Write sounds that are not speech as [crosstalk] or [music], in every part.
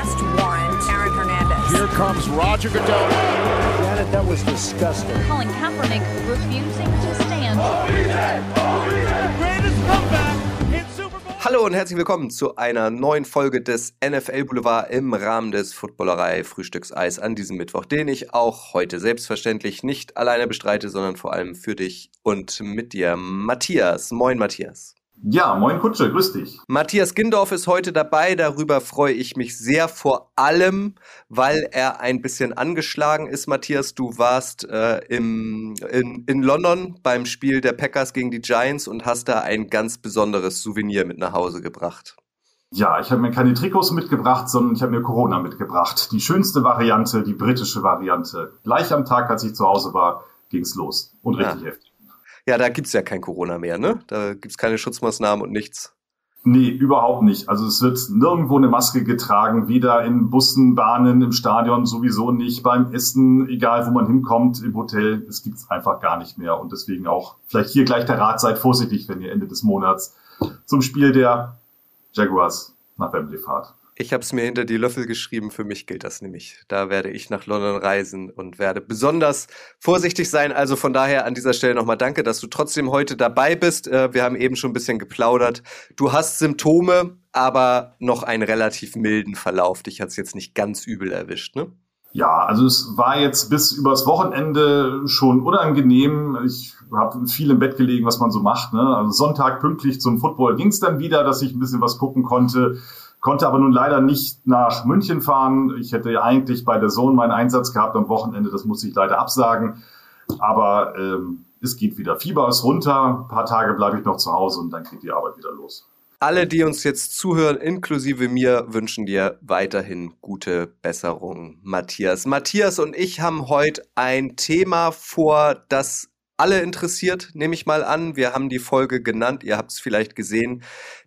arrest warrant Aaron Hernandez. Here comes Roger Goodell. Janet, that was disgusting. Colin Kaepernick refusing to stand. Hallo und herzlich willkommen zu einer neuen Folge des NFL Boulevard im Rahmen des Footballerei Frühstückseis an diesem Mittwoch, den ich auch heute selbstverständlich nicht alleine bestreite, sondern vor allem für dich und mit dir, Matthias. Moin, Matthias. Ja, moin Kutsche, grüß dich. Matthias Gindorf ist heute dabei. Darüber freue ich mich sehr, vor allem, weil er ein bisschen angeschlagen ist. Matthias, du warst äh, im, in, in London beim Spiel der Packers gegen die Giants und hast da ein ganz besonderes Souvenir mit nach Hause gebracht. Ja, ich habe mir keine Trikots mitgebracht, sondern ich habe mir Corona mitgebracht. Die schönste Variante, die britische Variante. Gleich am Tag, als ich zu Hause war, ging's los. Und richtig Ja. heftig. Ja, da gibt's ja kein Corona mehr, ne? Da gibt's keine Schutzmaßnahmen und nichts. Nee, überhaupt nicht. Also es wird nirgendwo eine Maske getragen, weder in Bussen, Bahnen, im Stadion sowieso nicht, beim Essen, egal wo man hinkommt, im Hotel. Es gibt's einfach gar nicht mehr. Und deswegen auch vielleicht hier gleich der Rat, seid vorsichtig, wenn ihr Ende des Monats zum Spiel der Jaguars nach Wembley fahrt. Ich habe es mir hinter die Löffel geschrieben, für mich gilt das nämlich. Da werde ich nach London reisen und werde besonders vorsichtig sein. Also von daher an dieser Stelle nochmal danke, dass du trotzdem heute dabei bist. Äh, Wir haben eben schon ein bisschen geplaudert. Du hast Symptome, aber noch einen relativ milden Verlauf. Dich hat's jetzt nicht ganz übel erwischt, ne? Ja, also es war jetzt bis übers Wochenende schon unangenehm. Ich habe viel im Bett gelegen, was man so macht. Ne? Also Sonntag pünktlich zum Football ging es dann wieder, dass ich ein bisschen was gucken konnte. Konnte aber nun leider nicht nach München fahren. Ich hätte eigentlich bei der Sohn meinen Einsatz gehabt am Wochenende. Das musste ich leider absagen. Aber ähm, es geht wieder. Fieber ist runter. Ein paar Tage bleibe ich noch zu Hause und dann geht die Arbeit wieder los. Alle, die uns jetzt zuhören, inklusive mir, wünschen dir weiterhin gute Besserung, Matthias. Matthias und ich haben heute ein Thema vor, das alle interessiert, nehme ich mal an. Wir haben die Folge genannt, ihr habt es vielleicht gesehen,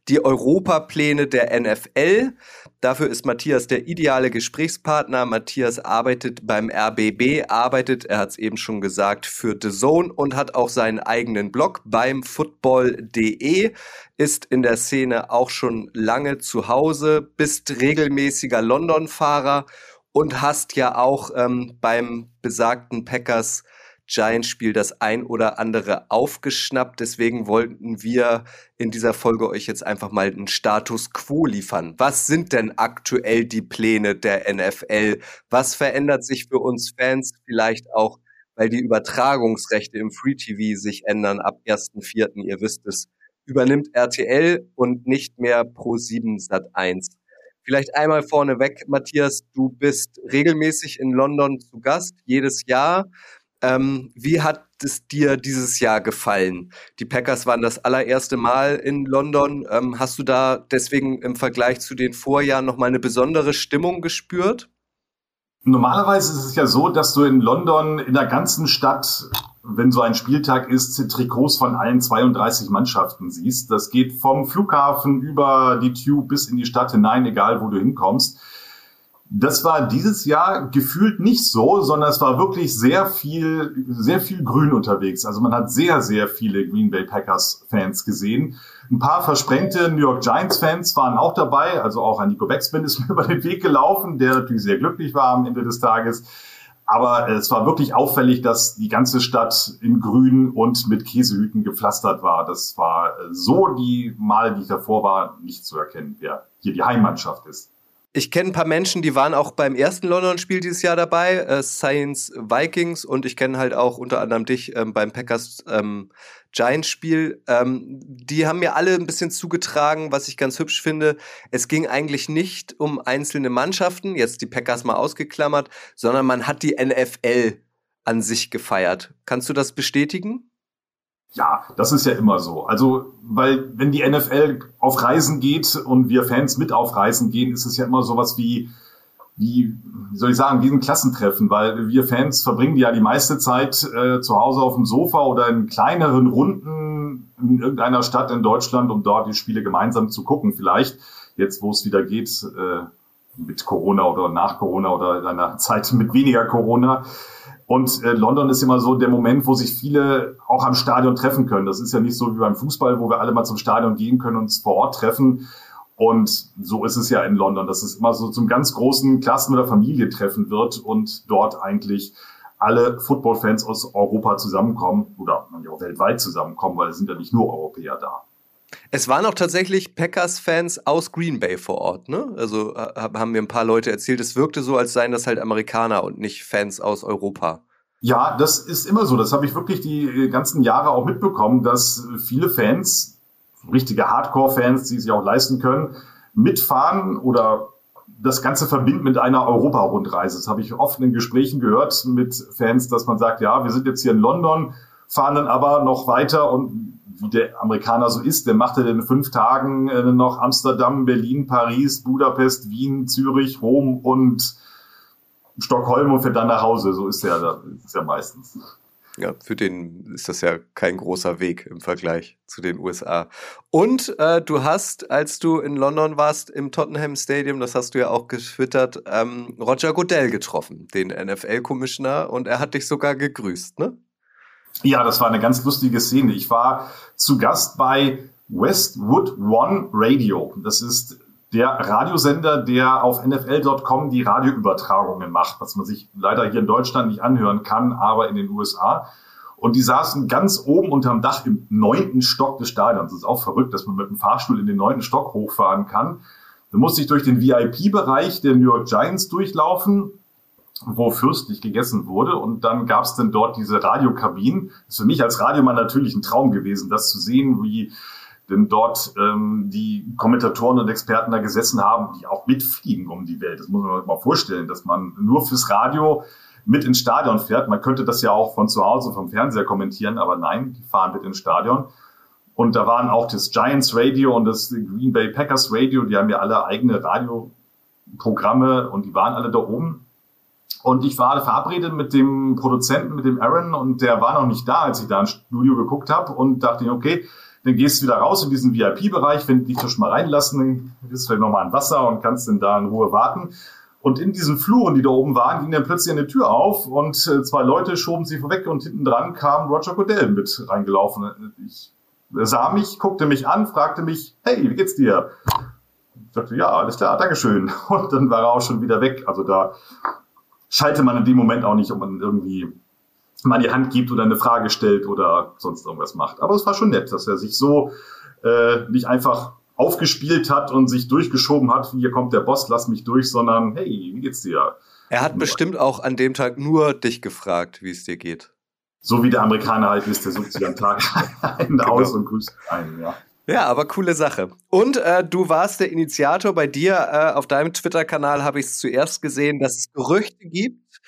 die Europapläne der NFL. Dafür ist Matthias der ideale Gesprächspartner. Matthias arbeitet beim RBB, arbeitet, er hat es eben schon gesagt, für The Zone und hat auch seinen eigenen Blog beim football.de, ist in der Szene auch schon lange zu Hause, bist regelmäßiger London-Fahrer und hast ja auch ähm, beim besagten Packers Giants-Spiel das ein oder andere aufgeschnappt. Deswegen wollten wir in dieser Folge euch jetzt einfach mal einen Status quo liefern. Was sind denn aktuell die Pläne der NFL? Was verändert sich für uns Fans vielleicht auch, weil die Übertragungsrechte im Free TV sich ändern ab 1.4., ihr wisst es, übernimmt RTL und nicht mehr Pro7 Sat1. Vielleicht einmal vorneweg, Matthias, du bist regelmäßig in London zu Gast, jedes Jahr. Ähm, wie hat es dir dieses Jahr gefallen? Die Packers waren das allererste Mal in London. Ähm, hast du da deswegen im Vergleich zu den Vorjahren nochmal eine besondere Stimmung gespürt? Normalerweise ist es ja so, dass du in London in der ganzen Stadt, wenn so ein Spieltag ist, Trikots von allen 32 Mannschaften siehst. Das geht vom Flughafen über die Tube bis in die Stadt hinein, egal wo du hinkommst. Das war dieses Jahr gefühlt nicht so, sondern es war wirklich sehr viel, sehr viel Grün unterwegs. Also man hat sehr, sehr viele Green Bay Packers Fans gesehen. Ein paar versprengte New York Giants Fans waren auch dabei. Also auch ein Nico Beckspin [laughs] ist mir über den Weg gelaufen, der natürlich sehr glücklich war am Ende des Tages. Aber es war wirklich auffällig, dass die ganze Stadt in Grün und mit Käsehüten gepflastert war. Das war so die Mal, die ich davor war, nicht zu erkennen, wer hier die Heimmannschaft ist. Ich kenne ein paar Menschen, die waren auch beim ersten London-Spiel dieses Jahr dabei, äh, Science Vikings, und ich kenne halt auch unter anderem dich ähm, beim Packers ähm, Giants-Spiel. Ähm, die haben mir alle ein bisschen zugetragen, was ich ganz hübsch finde. Es ging eigentlich nicht um einzelne Mannschaften, jetzt die Packers mal ausgeklammert, sondern man hat die NFL an sich gefeiert. Kannst du das bestätigen? Ja, das ist ja immer so. Also, weil wenn die NFL auf Reisen geht und wir Fans mit auf Reisen gehen, ist es ja immer sowas wie, wie, wie soll ich sagen, wie ein Klassentreffen, weil wir Fans verbringen ja die meiste Zeit äh, zu Hause auf dem Sofa oder in kleineren Runden in irgendeiner Stadt in Deutschland, um dort die Spiele gemeinsam zu gucken. Vielleicht jetzt, wo es wieder geht, äh, mit Corona oder nach Corona oder in einer Zeit mit weniger Corona. Und äh, London ist immer so der Moment, wo sich viele auch am Stadion treffen können. Das ist ja nicht so wie beim Fußball, wo wir alle mal zum Stadion gehen können und uns vor Ort treffen. Und so ist es ja in London, dass es immer so zum ganz großen Klassen- oder Familientreffen wird und dort eigentlich alle Football-Fans aus Europa zusammenkommen oder auch weltweit zusammenkommen, weil es sind ja nicht nur Europäer da. Es waren auch tatsächlich Packers-Fans aus Green Bay vor Ort, ne? Also haben mir ein paar Leute erzählt, es wirkte so, als seien das halt Amerikaner und nicht Fans aus Europa. Ja, das ist immer so. Das habe ich wirklich die ganzen Jahre auch mitbekommen, dass viele Fans, richtige Hardcore-Fans, die sich auch leisten können, mitfahren oder das Ganze verbinden mit einer Europa-Rundreise. Das habe ich oft in Gesprächen gehört mit Fans, dass man sagt, ja, wir sind jetzt hier in London, fahren dann aber noch weiter und wie der Amerikaner so ist, der macht in fünf Tagen äh, noch Amsterdam, Berlin, Paris, Budapest, Wien, Zürich, Rom und Stockholm und fährt dann nach Hause. So ist er, er meistens. Ja, für den ist das ja kein großer Weg im Vergleich zu den USA. Und äh, du hast, als du in London warst, im Tottenham Stadium, das hast du ja auch getwittert, ähm, Roger Goodell getroffen, den NFL-Commissioner, und er hat dich sogar gegrüßt, ne? Ja, das war eine ganz lustige Szene. Ich war zu Gast bei Westwood One Radio. Das ist der Radiosender, der auf NFL.com die Radioübertragungen macht, was man sich leider hier in Deutschland nicht anhören kann, aber in den USA. Und die saßen ganz oben unterm Dach im neunten Stock des Stadions. Das ist auch verrückt, dass man mit dem Fahrstuhl in den neunten Stock hochfahren kann. Da musste ich durch den VIP-Bereich der New York Giants durchlaufen, wo fürstlich gegessen wurde. Und dann gab es dann dort diese Radiokabinen. Das ist für mich als Radiomann natürlich ein Traum gewesen, das zu sehen, wie denn dort ähm, die Kommentatoren und Experten da gesessen haben, die auch mitfliegen um die Welt. Das muss man sich mal vorstellen, dass man nur fürs Radio mit ins Stadion fährt. Man könnte das ja auch von zu Hause vom Fernseher kommentieren, aber nein, die fahren mit ins Stadion. Und da waren auch das Giants Radio und das Green Bay Packers Radio, die haben ja alle eigene Radioprogramme und die waren alle da oben. Und ich war verabredet mit dem Produzenten, mit dem Aaron, und der war noch nicht da, als ich da ins Studio geguckt habe und dachte, okay, dann gehst du wieder raus in diesen VIP-Bereich, wenn die dich schon mal reinlassen, dann gehst du vielleicht nochmal ein Wasser und kannst dann da in Ruhe warten. Und in diesen Fluren, die da oben waren, ging dann plötzlich eine Tür auf und äh, zwei Leute schoben sie vorweg und hinten dran kam Roger Goodell mit reingelaufen. Ich sah mich, guckte mich an, fragte mich, hey, wie geht's dir? Ich sagte, ja, alles klar, Dankeschön. [laughs] Und dann war er auch schon wieder weg. Also da schalte man in dem Moment auch nicht, ob man irgendwie mal die Hand gibt oder eine Frage stellt oder sonst irgendwas macht. Aber es war schon nett, dass er sich so äh, nicht einfach aufgespielt hat und sich durchgeschoben hat, hier kommt der Boss, lass mich durch, sondern hey, wie geht's dir? Er hat bestimmt auch an dem Tag nur dich gefragt, wie es dir geht. So wie der Amerikaner halt ist, der sucht sich am Tag [laughs] einen genau. aus und grüßt einen, ja. Ja, aber coole Sache. Und äh, du warst der Initiator bei dir. Äh, auf deinem Twitter-Kanal habe ich es zuerst gesehen, dass es Gerüchte gibt,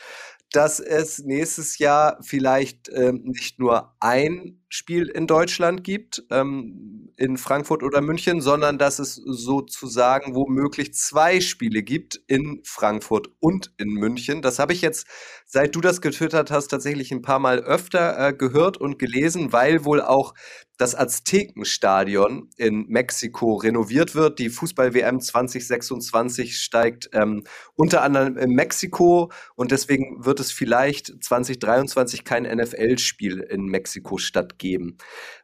dass es nächstes Jahr vielleicht ähm, nicht nur ein Spiel in Deutschland gibt, ähm, in Frankfurt oder München, sondern dass es sozusagen womöglich zwei Spiele gibt in Frankfurt und in München. Das habe ich jetzt, seit du das getwittert hast, tatsächlich ein paar Mal öfter äh, gehört und gelesen, weil wohl auch das Aztekenstadion in Mexiko renoviert wird. Die Fußball-WM 2026 steigt ähm, unter anderem in Mexiko und deswegen wird es vielleicht 2023 kein NFL-Spiel in Mexiko stattgeben.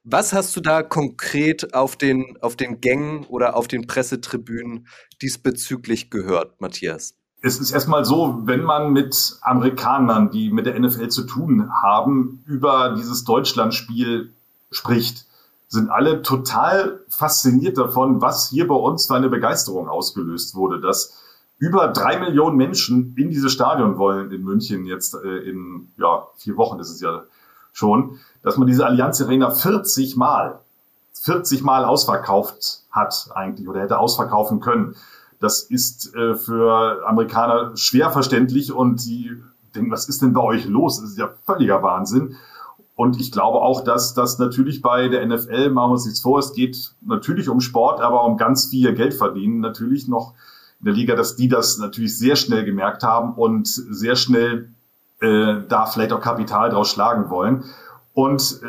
Was hast du da konkret auf den, auf den Gängen oder auf den Pressetribünen diesbezüglich gehört, Matthias? Es ist erstmal so, wenn man mit Amerikanern, die mit der NFL zu tun haben, über dieses Deutschlandspiel spricht, sind alle total fasziniert davon, was hier bei uns für eine Begeisterung ausgelöst wurde, dass über drei Millionen Menschen in dieses Stadion wollen in München jetzt äh, in ja vier Wochen ist es ja schon, dass man diese Allianz Arena 40 Mal 40 Mal ausverkauft hat eigentlich oder hätte ausverkaufen können. Das ist äh, für Amerikaner schwer verständlich und die denken, was ist denn bei euch los? Das ist ja völliger Wahnsinn. Und ich glaube auch, dass das natürlich bei der NFL, machen wir uns nichts vor, es geht natürlich um Sport, aber um ganz viel Geld verdienen natürlich noch in der Liga, dass die das natürlich sehr schnell gemerkt haben und sehr schnell äh, da vielleicht auch Kapital draus schlagen wollen. Und äh,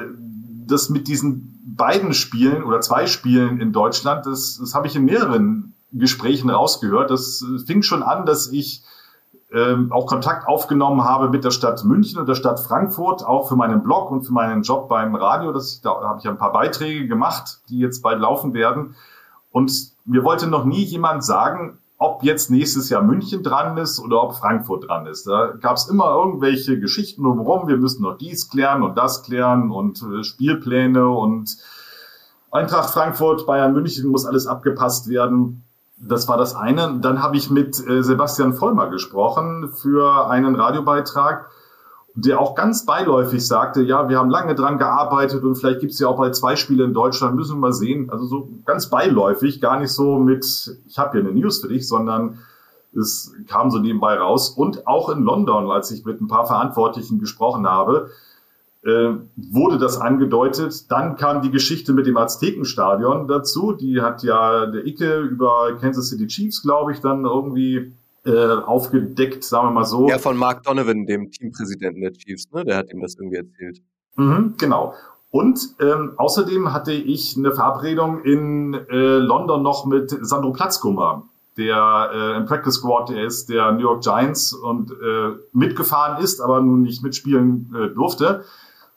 das mit diesen beiden Spielen oder zwei Spielen in Deutschland, das, das habe ich in mehreren Gesprächen rausgehört. Das fing schon an, dass ich ähm, auch Kontakt aufgenommen habe mit der Stadt München und der Stadt Frankfurt, auch für meinen Blog und für meinen Job beim Radio. Das, da habe ich ein paar Beiträge gemacht, die jetzt bald laufen werden. Und mir wollte noch nie jemand sagen, ob jetzt nächstes Jahr München dran ist oder ob Frankfurt dran ist. Da gab es immer irgendwelche Geschichten warum wir müssen noch dies klären und das klären und äh, Spielpläne und Eintracht Frankfurt, Bayern München muss alles abgepasst werden. Das war das eine. Dann habe ich mit äh, Sebastian Vollmer gesprochen für einen Radiobeitrag, der auch ganz beiläufig sagte, ja, wir haben lange dran gearbeitet und vielleicht gibt es ja auch bald zwei Spiele in Deutschland, müssen wir mal sehen. Also so ganz beiläufig, gar nicht so mit, ich habe hier eine News für dich, sondern es kam so nebenbei raus. Und auch in London, als ich mit ein paar Verantwortlichen gesprochen habe, wurde das angedeutet. Dann kam die Geschichte mit dem Aztekenstadion dazu. Die hat ja der Icke über Kansas City Chiefs, glaube ich, dann irgendwie äh, aufgedeckt, sagen wir mal so. Ja, von Mark Donovan, dem Teampräsidenten der Chiefs, ne? Der hat ihm das irgendwie erzählt. Mhm, genau. Und ähm, außerdem hatte ich eine Verabredung in äh, London noch mit Sandro Platzkummer, der äh, im Practice Squad der ist, der New York Giants und äh, mitgefahren ist, aber nun nicht mitspielen äh, durfte.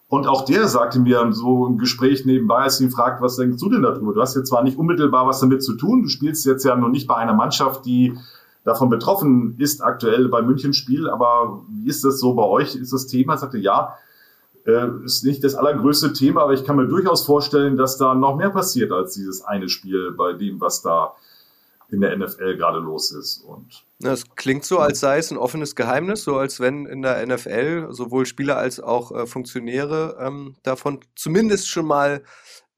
Und auch der sagte mir so im Gespräch nebenbei, als ich ihn fragt, was denkst du denn darüber? Du hast jetzt zwar nicht unmittelbar was damit zu tun, du spielst jetzt ja noch nicht bei einer Mannschaft, die davon betroffen ist aktuell beim Münchenspiel, aber wie ist das so bei euch? Ist das Thema? Er sagte, ja, äh, ist nicht das allergrößte Thema, aber ich kann mir durchaus vorstellen, dass da noch mehr passiert als dieses eine Spiel bei dem, was da in der NFL gerade los ist. Und das klingt so, als sei es ein offenes Geheimnis, so als wenn in der NFL sowohl Spieler als auch äh, Funktionäre ähm, davon zumindest schon mal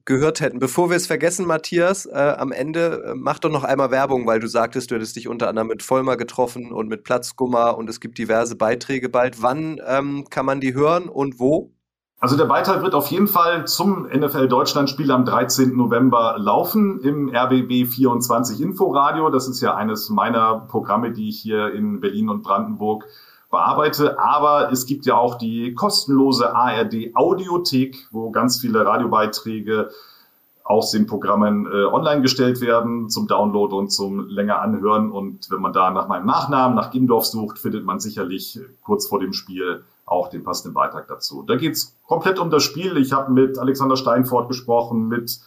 gehört hätten. Bevor wir es vergessen, Matthias, äh, am Ende äh, mach doch noch einmal Werbung, weil du sagtest, du hättest dich unter anderem mit Vollmer getroffen und mit Platzgummer und es gibt diverse Beiträge bald. Wann ähm, kann man die hören und wo? Also der Beitrag wird auf jeden Fall zum NFL Deutschland-Spiel am 13. November laufen im RBB 24 Inforadio. Das ist ja eines meiner Programme, die ich hier in Berlin und Brandenburg bearbeite. Aber es gibt ja auch die kostenlose ARD Audiothek, wo ganz viele Radiobeiträge aus den Programmen äh, online gestellt werden zum Download und zum länger anhören. Und wenn man da nach meinem Nachnamen, nach Gimdorf sucht, findet man sicherlich kurz vor dem Spiel auch den passenden Beitrag dazu. Da geht's komplett um das Spiel. Ich habe mit Alexander Steinfort gesprochen, mit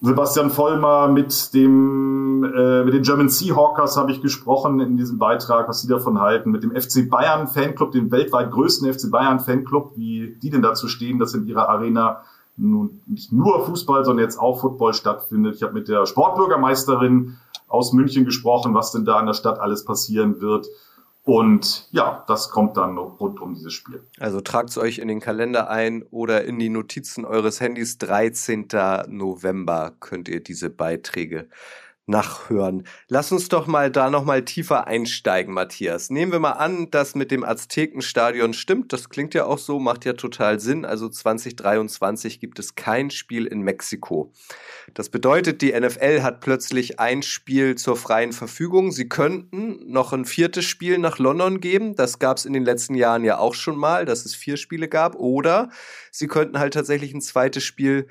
Sebastian Vollmer, mit dem äh, mit den German Seahawkers habe ich gesprochen in diesem Beitrag, was sie davon halten, mit dem FC Bayern Fanclub, dem weltweit größten FC Bayern Fanclub, wie die denn dazu stehen, dass in ihrer Arena nun nicht nur Fußball, sondern jetzt auch Football stattfindet. Ich habe mit der Sportbürgermeisterin aus München gesprochen, was denn da in der Stadt alles passieren wird. Und ja, das kommt dann rund um dieses Spiel. Also tragt es euch in den Kalender ein oder in die Notizen eures Handys. 13. November könnt ihr diese Beiträge nachhören. Lass uns doch mal da noch mal tiefer einsteigen, Matthias. Nehmen wir mal an, dass mit dem Aztekenstadion stimmt. Das klingt ja auch so, macht ja total Sinn. Also 2023 gibt es kein Spiel in Mexiko. Das bedeutet, die NFL hat plötzlich ein Spiel zur freien Verfügung. Sie könnten noch ein viertes Spiel nach London geben. Das gab es in den letzten Jahren ja auch schon mal, dass es vier Spiele gab. Oder sie könnten halt tatsächlich ein zweites Spiel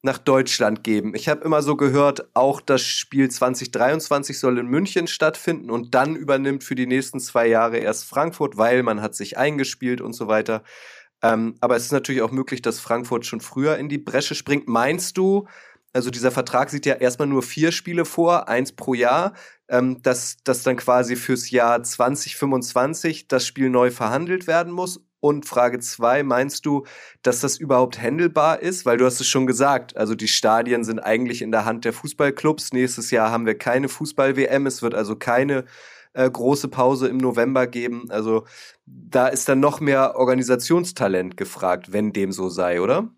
nach Deutschland geben. Ich habe immer so gehört, auch das Spiel 2023 soll in München stattfinden und dann übernimmt für die nächsten zwei Jahre erst Frankfurt, weil man hat sich eingespielt und so weiter. Ähm, aber es ist natürlich auch möglich, dass Frankfurt schon früher in die Bresche springt. Meinst du, also dieser Vertrag sieht ja erstmal nur vier Spiele vor, eins pro Jahr, ähm, dass, dass dann quasi fürs Jahr 2025 das Spiel neu verhandelt werden muss? Und Frage zwei, meinst du, dass das überhaupt handelbar ist? Weil du hast es schon gesagt, also die Stadien sind eigentlich in der Hand der Fußballclubs. Nächstes Jahr haben wir keine Fußball-WM. Es wird also keine äh, große Pause im November geben. Also da ist dann noch mehr Organisationstalent gefragt, wenn dem so sei, oder?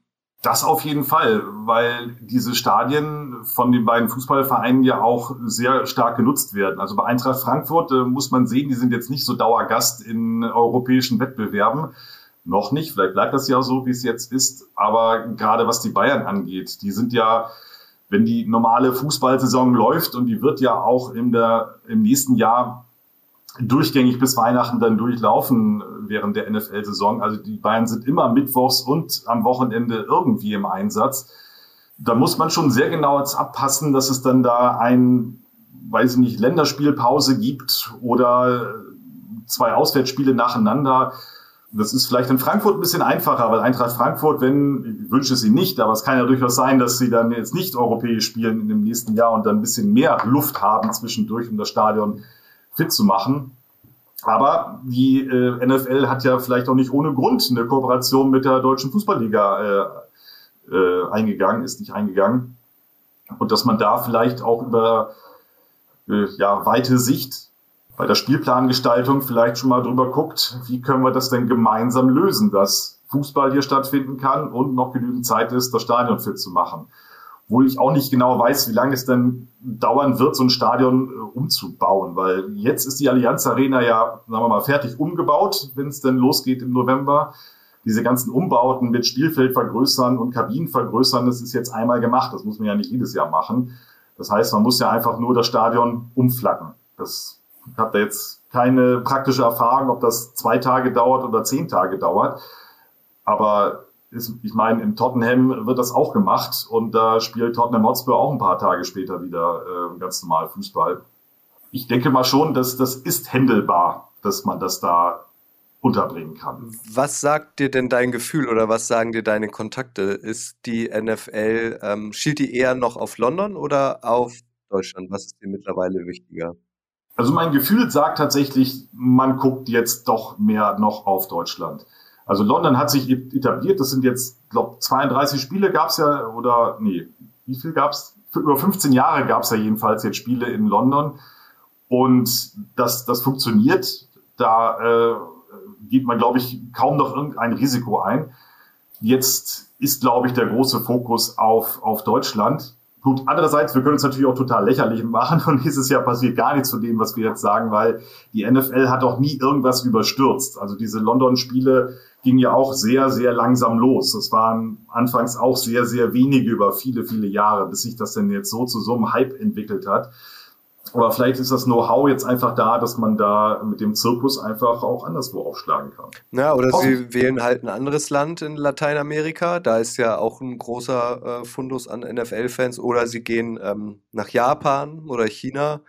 Das auf jeden Fall, weil diese Stadien von den beiden Fußballvereinen ja auch sehr stark genutzt werden. Also bei Eintracht Frankfurt äh, muss man sehen, die sind jetzt nicht so Dauergast in europäischen Wettbewerben. Noch nicht, vielleicht bleibt das ja so, wie es jetzt ist. Aber gerade was die Bayern angeht, die sind ja, wenn die normale Fußballsaison läuft und die wird ja auch in der, im nächsten Jahr durchgängig bis Weihnachten dann durchlaufen während der NFL-Saison. Also die Bayern sind immer mittwochs und am Wochenende irgendwie im Einsatz. Da muss man schon sehr genau jetzt abpassen, dass es dann da ein, weiß ich nicht, Länderspielpause gibt oder zwei Auswärtsspiele nacheinander. das ist vielleicht in Frankfurt ein bisschen einfacher, weil Eintracht Frankfurt, wenn, ich wünsche ihnen nicht, aber es kann ja durchaus sein, dass sie dann jetzt nicht europäisch spielen in dem nächsten Jahr und dann ein bisschen mehr Luft haben zwischendurch, um das Stadion fit zu machen. Aber die äh, NFL hat ja vielleicht auch nicht ohne Grund eine Kooperation mit der deutschen Fußballliga äh, äh, eingegangen, ist nicht eingegangen. Und dass man da vielleicht auch über äh, ja, weite Sicht bei der Spielplangestaltung vielleicht schon mal drüber guckt, wie können wir das denn gemeinsam lösen, dass Fußball hier stattfinden kann und noch genügend Zeit ist, das Stadion fit zu machen. Obwohl ich auch nicht genau weiß, wie lange es denn dauern wird, so ein Stadion äh, umzubauen, weil jetzt ist die Allianz Arena ja, sagen wir mal, fertig umgebaut, wenn es denn losgeht im November. Diese ganzen Umbauten mit Spielfeld vergrößern und Kabinen vergrößern, das ist jetzt einmal gemacht. Das muss man ja nicht jedes Jahr machen. Das heißt, man muss ja einfach nur das Stadion umflacken. Das ich habe da jetzt keine praktische Erfahrung, ob das zwei Tage dauert oder zehn Tage dauert. Aber ist, ich meine, im Tottenham wird das auch gemacht und da spielt Tottenham Hotspur auch ein paar Tage später wieder äh, ganz normal Fußball. Ich denke mal schon, dass das ist händelbar, dass man das da unterbringen kann. Was sagt dir denn dein Gefühl oder was sagen dir deine Kontakte? Ist die NFL, ähm, schielt die eher noch auf London oder auf Deutschland? Was ist dir mittlerweile wichtiger? Also mein Gefühl sagt tatsächlich, man guckt jetzt doch mehr noch auf Deutschland. Also London hat sich etabliert, das sind jetzt, glaube 32 Spiele gab's ja, oder nee, wie viel gab's? Für über 15 Jahre gab's ja jedenfalls jetzt Spiele in London. Und das, das funktioniert. Da äh, geht man, glaube ich, kaum noch irgendein Risiko ein. Jetzt ist, glaube ich, der große Fokus auf, auf Deutschland. Gut, andererseits, wir können uns natürlich auch total lächerlich machen und dieses Jahr passiert gar nichts von dem, was wir jetzt sagen, weil die NFL hat auch nie irgendwas überstürzt. Also diese London-Spiele gingen ja auch sehr, sehr langsam los. Das waren anfangs auch sehr, sehr wenige über viele, viele Jahre, bis sich das denn jetzt so zu so einem Hype entwickelt hat. Aber vielleicht ist das Know-how jetzt einfach da, dass man da mit dem Zirkus einfach auch anderswo aufschlagen kann. Ja, oder sie wählen halt ein anderes Land in Lateinamerika. Da ist ja auch ein großer äh, Fundus an NFL-Fans. Oder sie gehen ähm, nach Japan oder China.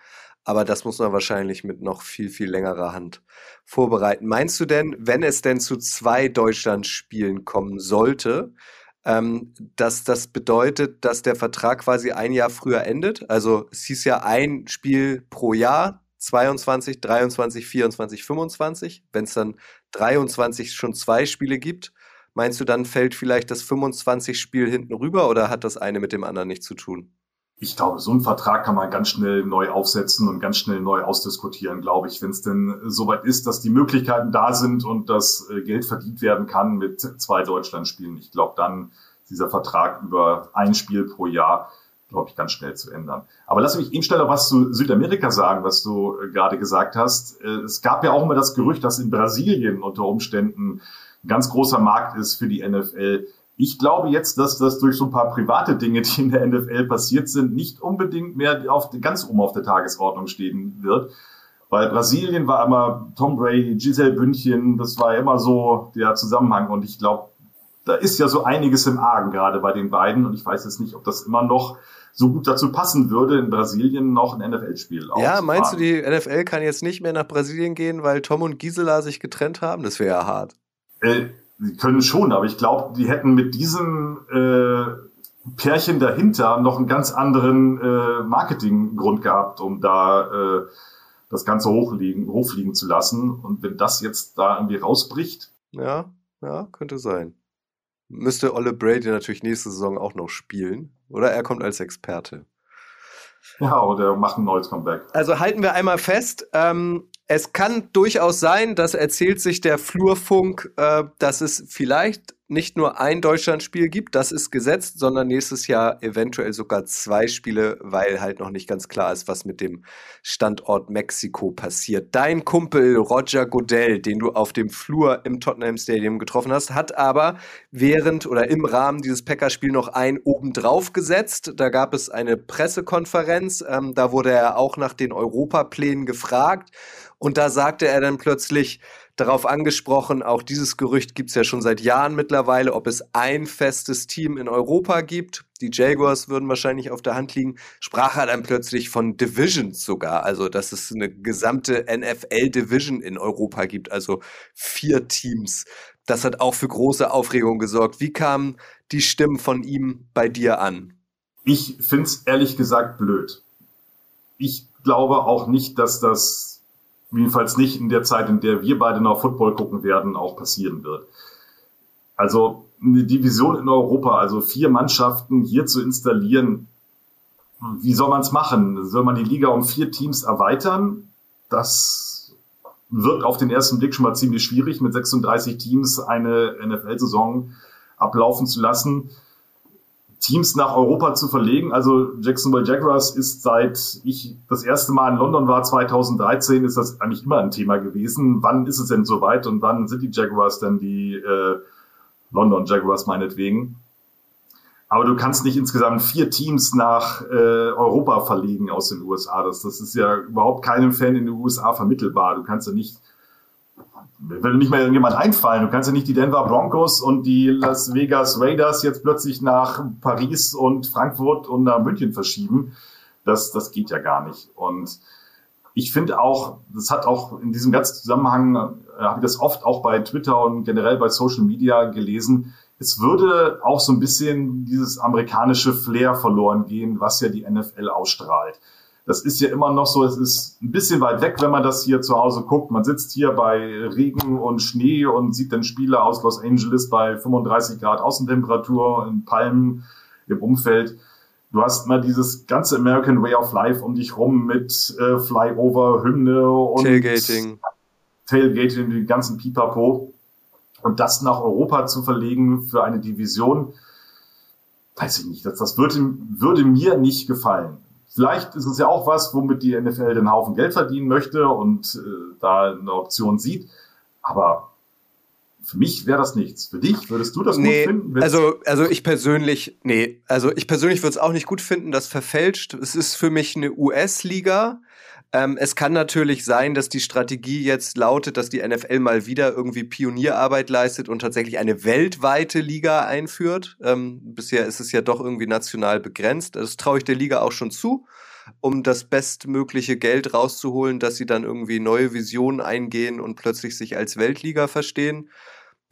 Aber das muss man wahrscheinlich mit noch viel, viel längerer Hand vorbereiten. Meinst du denn, wenn es denn zu zwei Deutschlandspielen kommen sollte, ähm, dass das bedeutet, dass der Vertrag quasi ein Jahr früher endet. Also es hieß ja ein Spiel pro Jahr, 22, 23, 24, 25. Wenn es dann 23 schon zwei Spiele gibt, meinst du, dann fällt vielleicht das 25 Spiel hinten rüber oder hat das eine mit dem anderen nichts zu tun? Ich glaube, so einen Vertrag kann man ganz schnell neu aufsetzen und ganz schnell neu ausdiskutieren, glaube ich, wenn es denn soweit ist, dass die Möglichkeiten da sind und das äh, Geld verdient werden kann mit zwei Deutschlandspielen. Ich glaube, dann dieser Vertrag über ein Spiel pro Jahr, glaube ich, ganz schnell zu ändern. Aber lass mich eben schneller was zu Südamerika sagen, was du äh, gerade gesagt hast. Äh, es gab ja auch immer das Gerücht, dass in Brasilien unter Umständen ein ganz großer Markt ist für die NFL. Ich glaube jetzt, dass das durch so ein paar private Dinge, die in der NFL passiert sind, nicht unbedingt mehr auf, ganz oben auf der Tagesordnung stehen wird. Weil Brasilien war immer Tom Brady, Giselle Bündchen, das war immer so der Zusammenhang. Und ich glaube, da ist ja so einiges im Argen gerade bei den beiden. Und ich weiß jetzt nicht, ob das immer noch so gut dazu passen würde, in Brasilien noch ein NFL-Spiel Ja, meinst du, die NFL kann jetzt nicht mehr nach Brasilien gehen, weil Tom und Gisela sich getrennt haben? Das wäre ja hart. Äh, Sie können schon, aber ich glaube, die hätten mit diesem äh, Pärchen dahinter noch einen ganz anderen äh, Marketinggrund gehabt, um da äh, das Ganze hochliegen, hochfliegen zu lassen. Und wenn das jetzt da irgendwie rausbricht. Ja, ja, könnte sein. Müsste Olle Brady natürlich nächste Saison auch noch spielen. Oder er kommt als Experte. Ja, oder macht ein neues Comeback. Also halten wir einmal fest, ähm, es kann durchaus sein, das erzählt sich der Flurfunk, äh, dass es vielleicht nicht nur ein Deutschlandspiel gibt, das ist gesetzt, sondern nächstes Jahr eventuell sogar zwei Spiele, weil halt noch nicht ganz klar ist, was mit dem Standort Mexiko passiert. Dein Kumpel Roger Godell, den du auf dem Flur im Tottenham Stadium getroffen hast, hat aber während oder im Rahmen dieses Packerspiel noch ein obendrauf gesetzt. Da gab es eine Pressekonferenz, ähm, da wurde er auch nach den Europaplänen gefragt Und da sagte er dann plötzlich, darauf angesprochen, auch dieses Gerücht gibt es ja schon seit Jahren mittlerweile, ob es ein festes Team in Europa gibt. Die Jaguars würden wahrscheinlich auf der Hand liegen. Sprach er dann plötzlich von Divisions sogar, also dass es eine gesamte NFL-Division in Europa gibt, also vier Teams. Das hat auch für große Aufregung gesorgt. Wie kamen die Stimmen von ihm bei dir an? Ich finde es ehrlich gesagt blöd. Ich glaube auch nicht, dass das jedenfalls nicht in der Zeit, in der wir beide noch Football gucken werden, auch passieren wird. Also eine Division in Europa, also vier Mannschaften hier zu installieren, wie soll man es machen? Soll man die Liga um vier Teams erweitern? Das wird auf den ersten Blick schon mal ziemlich schwierig, mit 36 Teams eine NFL-Saison ablaufen zu lassen. Teams nach Europa zu verlegen. Also Jacksonville Jaguars ist seit ich das erste Mal in London war, 2013, ist das eigentlich immer ein Thema gewesen. Wann ist es denn soweit und wann sind die Jaguars denn die äh, London Jaguars meinetwegen? Aber du kannst nicht insgesamt vier Teams nach äh, Europa verlegen aus den USA. Das, das ist ja überhaupt keinem Fan in den USA vermittelbar. Du kannst ja nicht will nicht mehr irgendjemand einfallen. Du kannst ja nicht die Denver Broncos und die Las Vegas Raiders jetzt plötzlich nach Paris und Frankfurt und nach München verschieben. Das, das geht ja gar nicht. Und ich finde auch, das hat auch in diesem ganzen Zusammenhang, äh, habe ich das oft auch bei Twitter und generell bei Social Media gelesen, es würde auch so ein bisschen dieses amerikanische Flair verloren gehen, was ja die NFL ausstrahlt das ist ja immer noch so, es ist ein bisschen weit weg, wenn man das hier zu Hause guckt. Man sitzt hier bei Regen und Schnee und sieht dann Spiele aus Los Angeles bei 35 Grad Außentemperatur in Palmen im Umfeld. Du hast mal dieses ganze American Way of Life um dich rum mit äh, Flyover, Hymne und Tailgating. Tailgating, die ganzen Pipapo. Und das nach Europa zu verlegen für eine Division, weiß ich nicht, das, das würde, würde mir nicht gefallen. Vielleicht ist es ja auch was, womit die NFL den Haufen Geld verdienen möchte und äh, da eine Option sieht. Aber für mich wäre das nichts. Für dich würdest du das nee, gut finden? Also, also ich persönlich, nee, also ich persönlich würde es auch nicht gut finden, das verfälscht. Es ist für mich eine US-Liga. Ähm, es kann natürlich sein, dass die Strategie jetzt lautet, dass die NFL mal wieder irgendwie Pionierarbeit leistet und tatsächlich eine weltweite Liga einführt. Ähm, bisher ist es ja doch irgendwie national begrenzt. Das traue ich der Liga auch schon zu, um das bestmögliche Geld rauszuholen, dass sie dann irgendwie neue Visionen eingehen und plötzlich sich als Weltliga verstehen.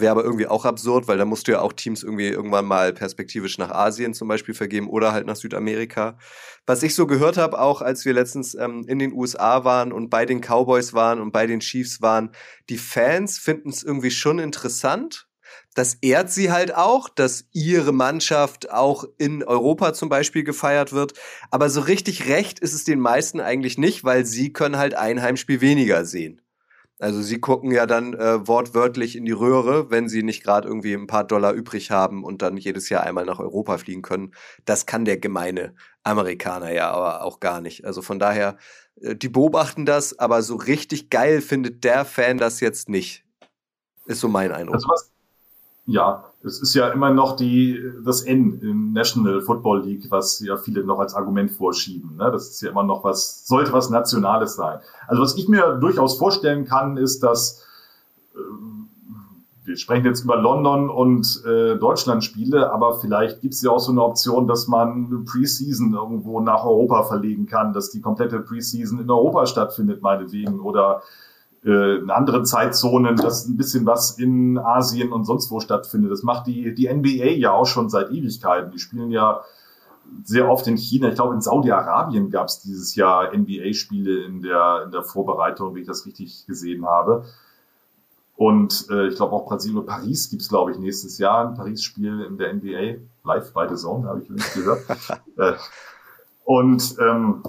Wäre aber irgendwie auch absurd, weil da musst du ja auch Teams irgendwie irgendwann mal perspektivisch nach Asien zum Beispiel vergeben oder halt nach Südamerika. Was ich so gehört habe, auch als wir letztens ähm, in den USA waren und bei den Cowboys waren und bei den Chiefs waren, die Fans finden es irgendwie schon interessant. Das ehrt sie halt auch, dass ihre Mannschaft auch in Europa zum Beispiel gefeiert wird. Aber so richtig recht ist es den meisten eigentlich nicht, weil sie können halt ein Heimspiel weniger sehen. Also sie gucken ja dann äh, wortwörtlich in die Röhre, wenn sie nicht gerade irgendwie ein paar Dollar übrig haben und dann jedes Jahr einmal nach Europa fliegen können. Das kann der gemeine Amerikaner ja aber auch gar nicht. Also von daher, äh, die beobachten das, aber so richtig geil findet der Fan das jetzt nicht. Ist so mein Eindruck. Also was, ja, es ist ja immer noch die, das N im National Football League, was ja viele noch als Argument vorschieben. Ne? Das ist ja immer noch was, sollte was Nationales sein. Also was ich mir durchaus vorstellen kann, ist, dass äh, wir sprechen jetzt über London und äh, Deutschland Spiele, aber vielleicht gibt es ja auch so eine Option, dass man Preseason irgendwo nach Europa verlegen kann, dass die komplette Preseason in Europa stattfindet, meinetwegen, oder äh, in anderen Zeitzonen, dass ein bisschen was in Asien und sonst wo stattfindet. Das macht die, die NBA ja auch schon seit Ewigkeiten. Die spielen ja sehr oft in China. Ich glaube, in Saudi-Arabien gab es dieses Jahr NBA-Spiele in der, in der Vorbereitung, wie ich das richtig gesehen habe. Und äh, ich glaube auch Brasilien und Paris gibt es, glaube ich, nächstes Jahr ein Paris-Spiel in der NBA. Live bei The Zone, habe ich nicht gehört. [laughs] äh, und ähm,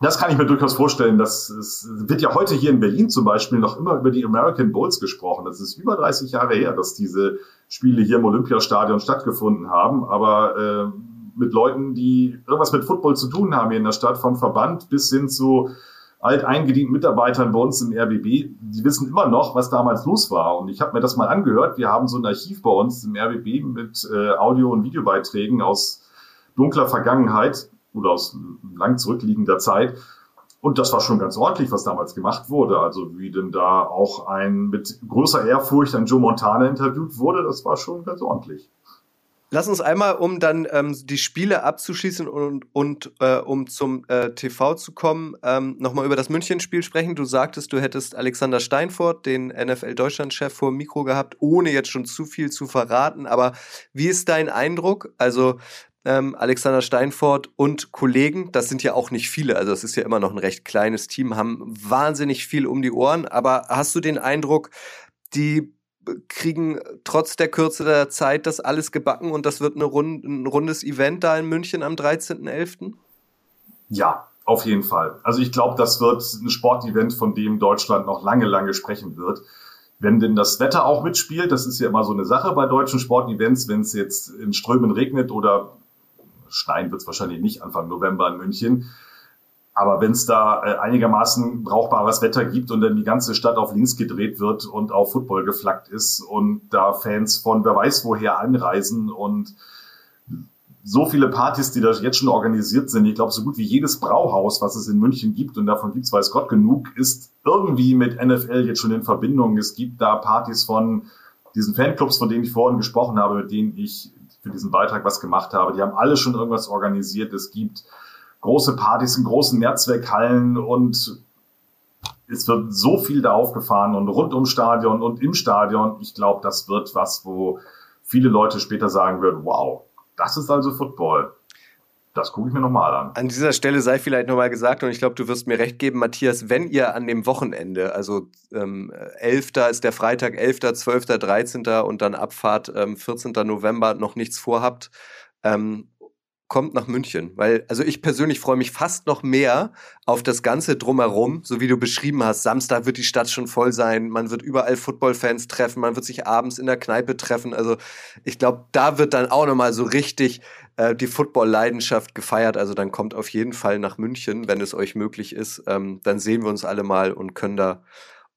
das kann ich mir durchaus vorstellen. Das es wird ja heute hier in Berlin zum Beispiel noch immer über die American Bulls gesprochen. Das ist über 30 Jahre her, dass diese Spiele hier im Olympiastadion stattgefunden haben. Aber äh, mit Leuten, die irgendwas mit Football zu tun haben hier in der Stadt, vom Verband bis hin zu alteingedienten Mitarbeitern bei uns im RBB, die wissen immer noch, was damals los war. Und ich habe mir das mal angehört. Wir haben so ein Archiv bei uns im RBB mit äh, Audio- und Videobeiträgen aus dunkler Vergangenheit oder aus lang zurückliegender Zeit. Und das war schon ganz ordentlich, was damals gemacht wurde. Also wie denn da auch ein mit größer Ehrfurcht ein Joe Montana interviewt wurde, das war schon ganz ordentlich. Lass uns einmal, um dann ähm, die Spiele abzuschließen und, und äh, um zum äh, TV zu kommen, ähm, nochmal über das München-Spiel sprechen. Du sagtest, du hättest Alexander Steinfort, den NFL-Deutschland-Chef, vor dem Mikro gehabt, ohne jetzt schon zu viel zu verraten. Aber wie ist dein Eindruck? Also ähm, Alexander Steinfort und Kollegen, das sind ja auch nicht viele, also es ist ja immer noch ein recht kleines Team, haben wahnsinnig viel um die Ohren. Aber hast du den Eindruck, die kriegen trotz der Kürze der Zeit das alles gebacken und das wird eine Rund ein rundes Event da in München am 13.11.? Ja, auf jeden Fall. Also ich glaube, das wird ein Sportevent, von dem Deutschland noch lange, lange sprechen wird. Wenn denn das Wetter auch mitspielt, das ist ja immer so eine Sache bei deutschen Sportevents, wenn es jetzt in Strömen regnet oder Stein wird es wahrscheinlich nicht Anfang November in München, aber wenn es da äh, einigermaßen brauchbares Wetter gibt und dann die ganze Stadt auf links gedreht wird und auf Football geflaggt ist und da Fans von wer weiß woher anreisen und so viele Partys, die da jetzt schon organisiert sind, ich glaube, so gut wie jedes Brauhaus, was es in München gibt, und davon gibt es weiß Gott genug, ist irgendwie mit NFL jetzt schon in Verbindung. Es gibt da Partys von diesen Fanclubs, von denen ich vorhin gesprochen habe, mit denen ich für diesen Beitrag was gemacht habe. Die haben alle schon irgendwas organisiert. Es gibt große Partys in großen Mehrzweckhallen und es wird so viel da aufgefahren und rund ums Stadion und im Stadion. Ich glaube, das wird was, wo viele Leute später sagen würden, wow, das ist also Football. Das gucke ich mir nochmal an. An dieser Stelle sei vielleicht nochmal gesagt, und ich glaube, du wirst mir recht geben, Matthias, wenn ihr an dem Wochenende, also ähm, 11. ist der Freitag, 11., 12., 13. und dann Abfahrt ähm, 14. November noch nichts vorhabt, ähm, kommt nach München, weil also ich persönlich freue mich fast noch mehr auf das ganze drumherum, so wie du beschrieben hast. Samstag wird die Stadt schon voll sein, man wird überall Footballfans treffen, man wird sich abends in der Kneipe treffen. Also ich glaube, da wird dann auch nochmal so richtig äh, die Football-Leidenschaft gefeiert. Also dann kommt auf jeden Fall nach München, wenn es euch möglich ist. Ähm, dann sehen wir uns alle mal und können da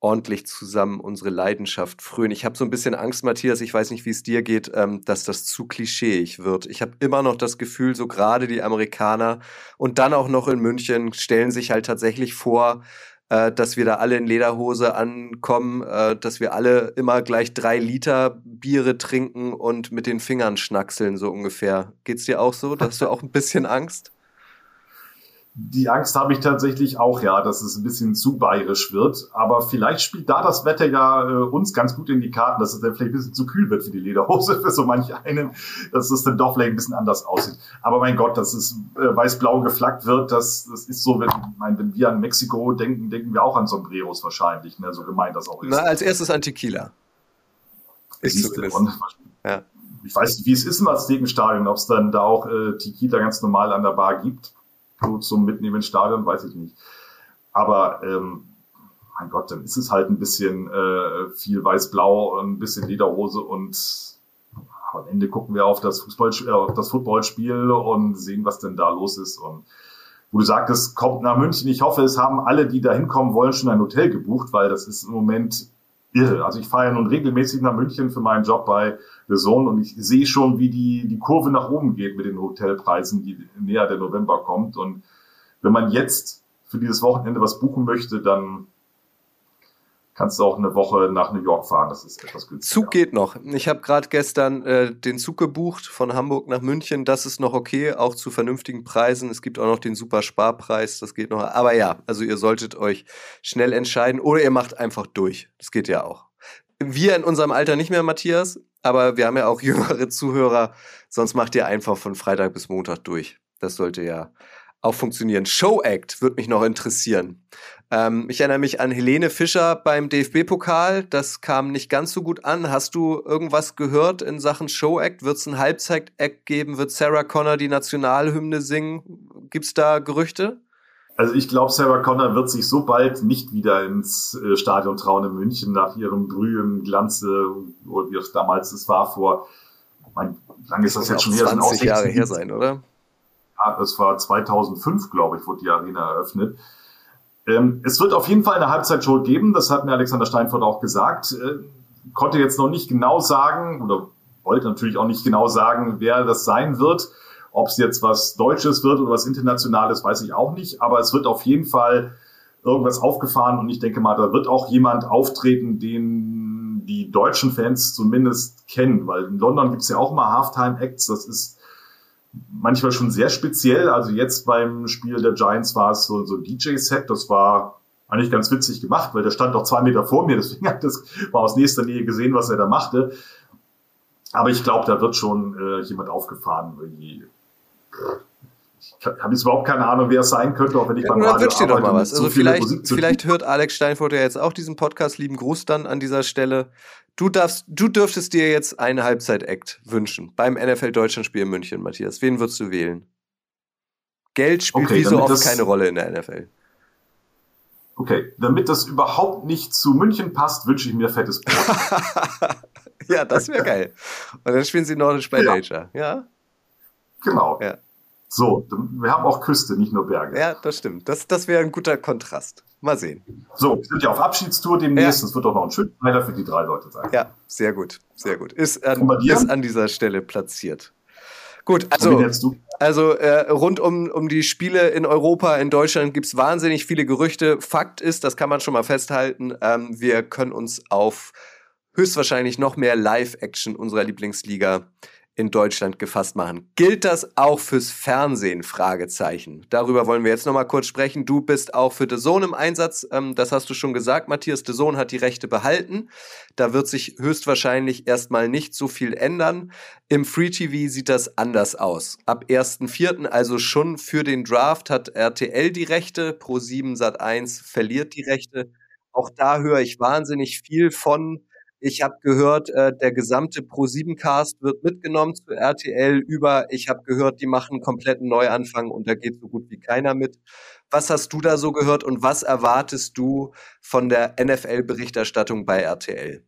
ordentlich zusammen unsere Leidenschaft frönen. Ich habe so ein bisschen Angst, Matthias, ich weiß nicht, wie es dir geht, ähm, dass das zu klischeeig wird. Ich habe immer noch das Gefühl, so gerade die Amerikaner und dann auch noch in München stellen sich halt tatsächlich vor, äh, dass wir da alle in Lederhose ankommen, äh, dass wir alle immer gleich drei Liter Biere trinken und mit den Fingern schnackseln, so ungefähr. Geht's dir auch so? Hast du auch ein bisschen Angst? Die Angst habe ich tatsächlich auch, ja, dass es ein bisschen zu bayerisch wird. Aber vielleicht spielt da das Wetter ja äh, uns ganz gut in die Karten, dass es dann vielleicht ein bisschen zu kühl wird für die Lederhose, [laughs] für so manch einen, dass es dann doch vielleicht ein bisschen anders aussieht. Aber mein Gott, dass es äh, weiß-blau geflaggt wird, das, das ist so, wenn, mein, wenn wir an Mexiko denken, denken wir auch an Sombreros wahrscheinlich, ne, so gemeint das auch ist. Na, als erstes an Tequila. Und, ja. Ich weiß nicht, wie es ist im Aztekenstadion, ob es dann da auch äh, Tequila ganz normal an der Bar gibt so zum Mitnehmen ins Stadion, weiß ich nicht. Aber ähm, mein Gott, dann ist es halt ein bisschen äh, viel weiß-blau, ein bisschen Lederhose und am Ende gucken wir auf das Fußball, äh, auf das Footballspiel und sehen, was denn da los ist. Und wo du sagtest, kommt nach München. Ich hoffe, es haben alle, die da hinkommen wollen, schon ein Hotel gebucht, weil das ist im Moment irre. Also ich fahre ja nun regelmäßig nach München für meinen Job bei Zone und ich sehe schon, wie die, die Kurve nach oben geht mit den Hotelpreisen, die näher der November kommt. Und wenn man jetzt für dieses Wochenende was buchen möchte, dann kannst du auch eine Woche nach New York fahren. Das ist etwas günstiger. Zug geht noch. Ich habe gerade gestern äh, den Zug gebucht von Hamburg nach München. Das ist noch okay, auch zu vernünftigen Preisen. Es gibt auch noch den super Sparpreis. Das geht noch. Aber ja, also ihr solltet euch schnell entscheiden oder ihr macht einfach durch. Das geht ja auch. Wir in unserem Alter nicht mehr, Matthias, aber wir haben ja auch [laughs] jüngere Zuhörer. Sonst macht ihr einfach von Freitag bis Montag durch. Das sollte ja auch funktionieren. Show Act würde mich noch interessieren. Ähm, ich erinnere mich an Helene Fischer beim DFB-Pokal. Das kam nicht ganz so gut an. Hast du irgendwas gehört in Sachen Show Act? Wird es ein Halbzeit-Act geben? Wird Sarah Connor die Nationalhymne singen? Gibt es da Gerüchte? Also ich glaube, Sarah Connor wird sich so bald nicht wieder ins äh, Stadion trauen in München nach ihrem Brühen, Glanze, oder wie es damals es war vor, mein, lange ist das, das jetzt schon her? 20 Jahre her sein, oder? das war 2005, glaube ich, wurde die Arena eröffnet. Ähm, es wird auf jeden Fall eine Halbzeitshow geben, das hat mir Alexander Steinfurt auch gesagt. Äh, konnte jetzt noch nicht genau sagen oder wollte natürlich auch nicht genau sagen, wer das sein wird. Ob es jetzt was Deutsches wird oder was Internationales, weiß ich auch nicht. Aber es wird auf jeden Fall irgendwas aufgefahren und ich denke mal, da wird auch jemand auftreten, den die deutschen Fans zumindest kennen, weil in London gibt es ja auch mal Halftime-Acts, das ist manchmal schon sehr speziell. Also jetzt beim Spiel der Giants war es so, so ein DJ-Set, das war eigentlich ganz witzig gemacht, weil der stand doch zwei Meter vor mir, deswegen hat das mal aus nächster Nähe gesehen, was er da machte. Aber ich glaube, da wird schon äh, jemand aufgefahren, ich habe jetzt überhaupt keine Ahnung, wer es sein könnte, auch wenn ich ja, beim Radio dir doch mal was. So also vielleicht, vielleicht hört Alex Steinfurt ja jetzt auch diesen Podcast. Lieben Gruß dann an dieser Stelle. Du darfst, du dürftest dir jetzt einen Halbzeit-Act wünschen beim NFL Deutschland-Spiel in München, Matthias. Wen würdest du wählen? Geld spielt okay, wie so oft keine Rolle in der NFL. Okay, damit das überhaupt nicht zu München passt, wünsche ich mir fettes Brot. [laughs] ja, das wäre geil. Und dann spielen sie Nordisch bei ja. Nature, ja? Genau. Ja. So, wir haben auch Küste, nicht nur Berge. Ja, das stimmt. Das, das wäre ein guter Kontrast. Mal sehen. So, wir sind ja auf Abschiedstour demnächst. Ja. Das wird doch noch ein schöner Trailer für die drei Leute sein. Ja, sehr gut, sehr gut. Ist an, ist an dieser Stelle platziert. Gut, also, also äh, rund um, um die Spiele in Europa, in Deutschland gibt's wahnsinnig viele Gerüchte. Fakt ist, das kann man schon mal festhalten, ähm, wir können uns auf höchstwahrscheinlich noch mehr Live-Action unserer Lieblingsliga in Deutschland gefasst machen. Gilt das auch fürs Fernsehen? Fragezeichen. Darüber wollen wir jetzt noch mal kurz sprechen. Du bist auch für The Zone im Einsatz. Ähm, das hast du schon gesagt, Matthias. The Zone hat die Rechte behalten. Da wird sich höchstwahrscheinlich erstmal nicht so viel ändern. Im Free TV sieht das anders aus. Ab 1.4., also schon für den Draft, hat RTL die Rechte. Pro7 Sat1 verliert die Rechte. Auch da höre ich wahnsinnig viel von ich habe gehört, äh, der gesamte Pro7-Cast wird mitgenommen zu RTL über. Ich habe gehört, die machen einen kompletten Neuanfang und da geht so gut wie keiner mit. Was hast du da so gehört und was erwartest du von der NFL-Berichterstattung bei RTL?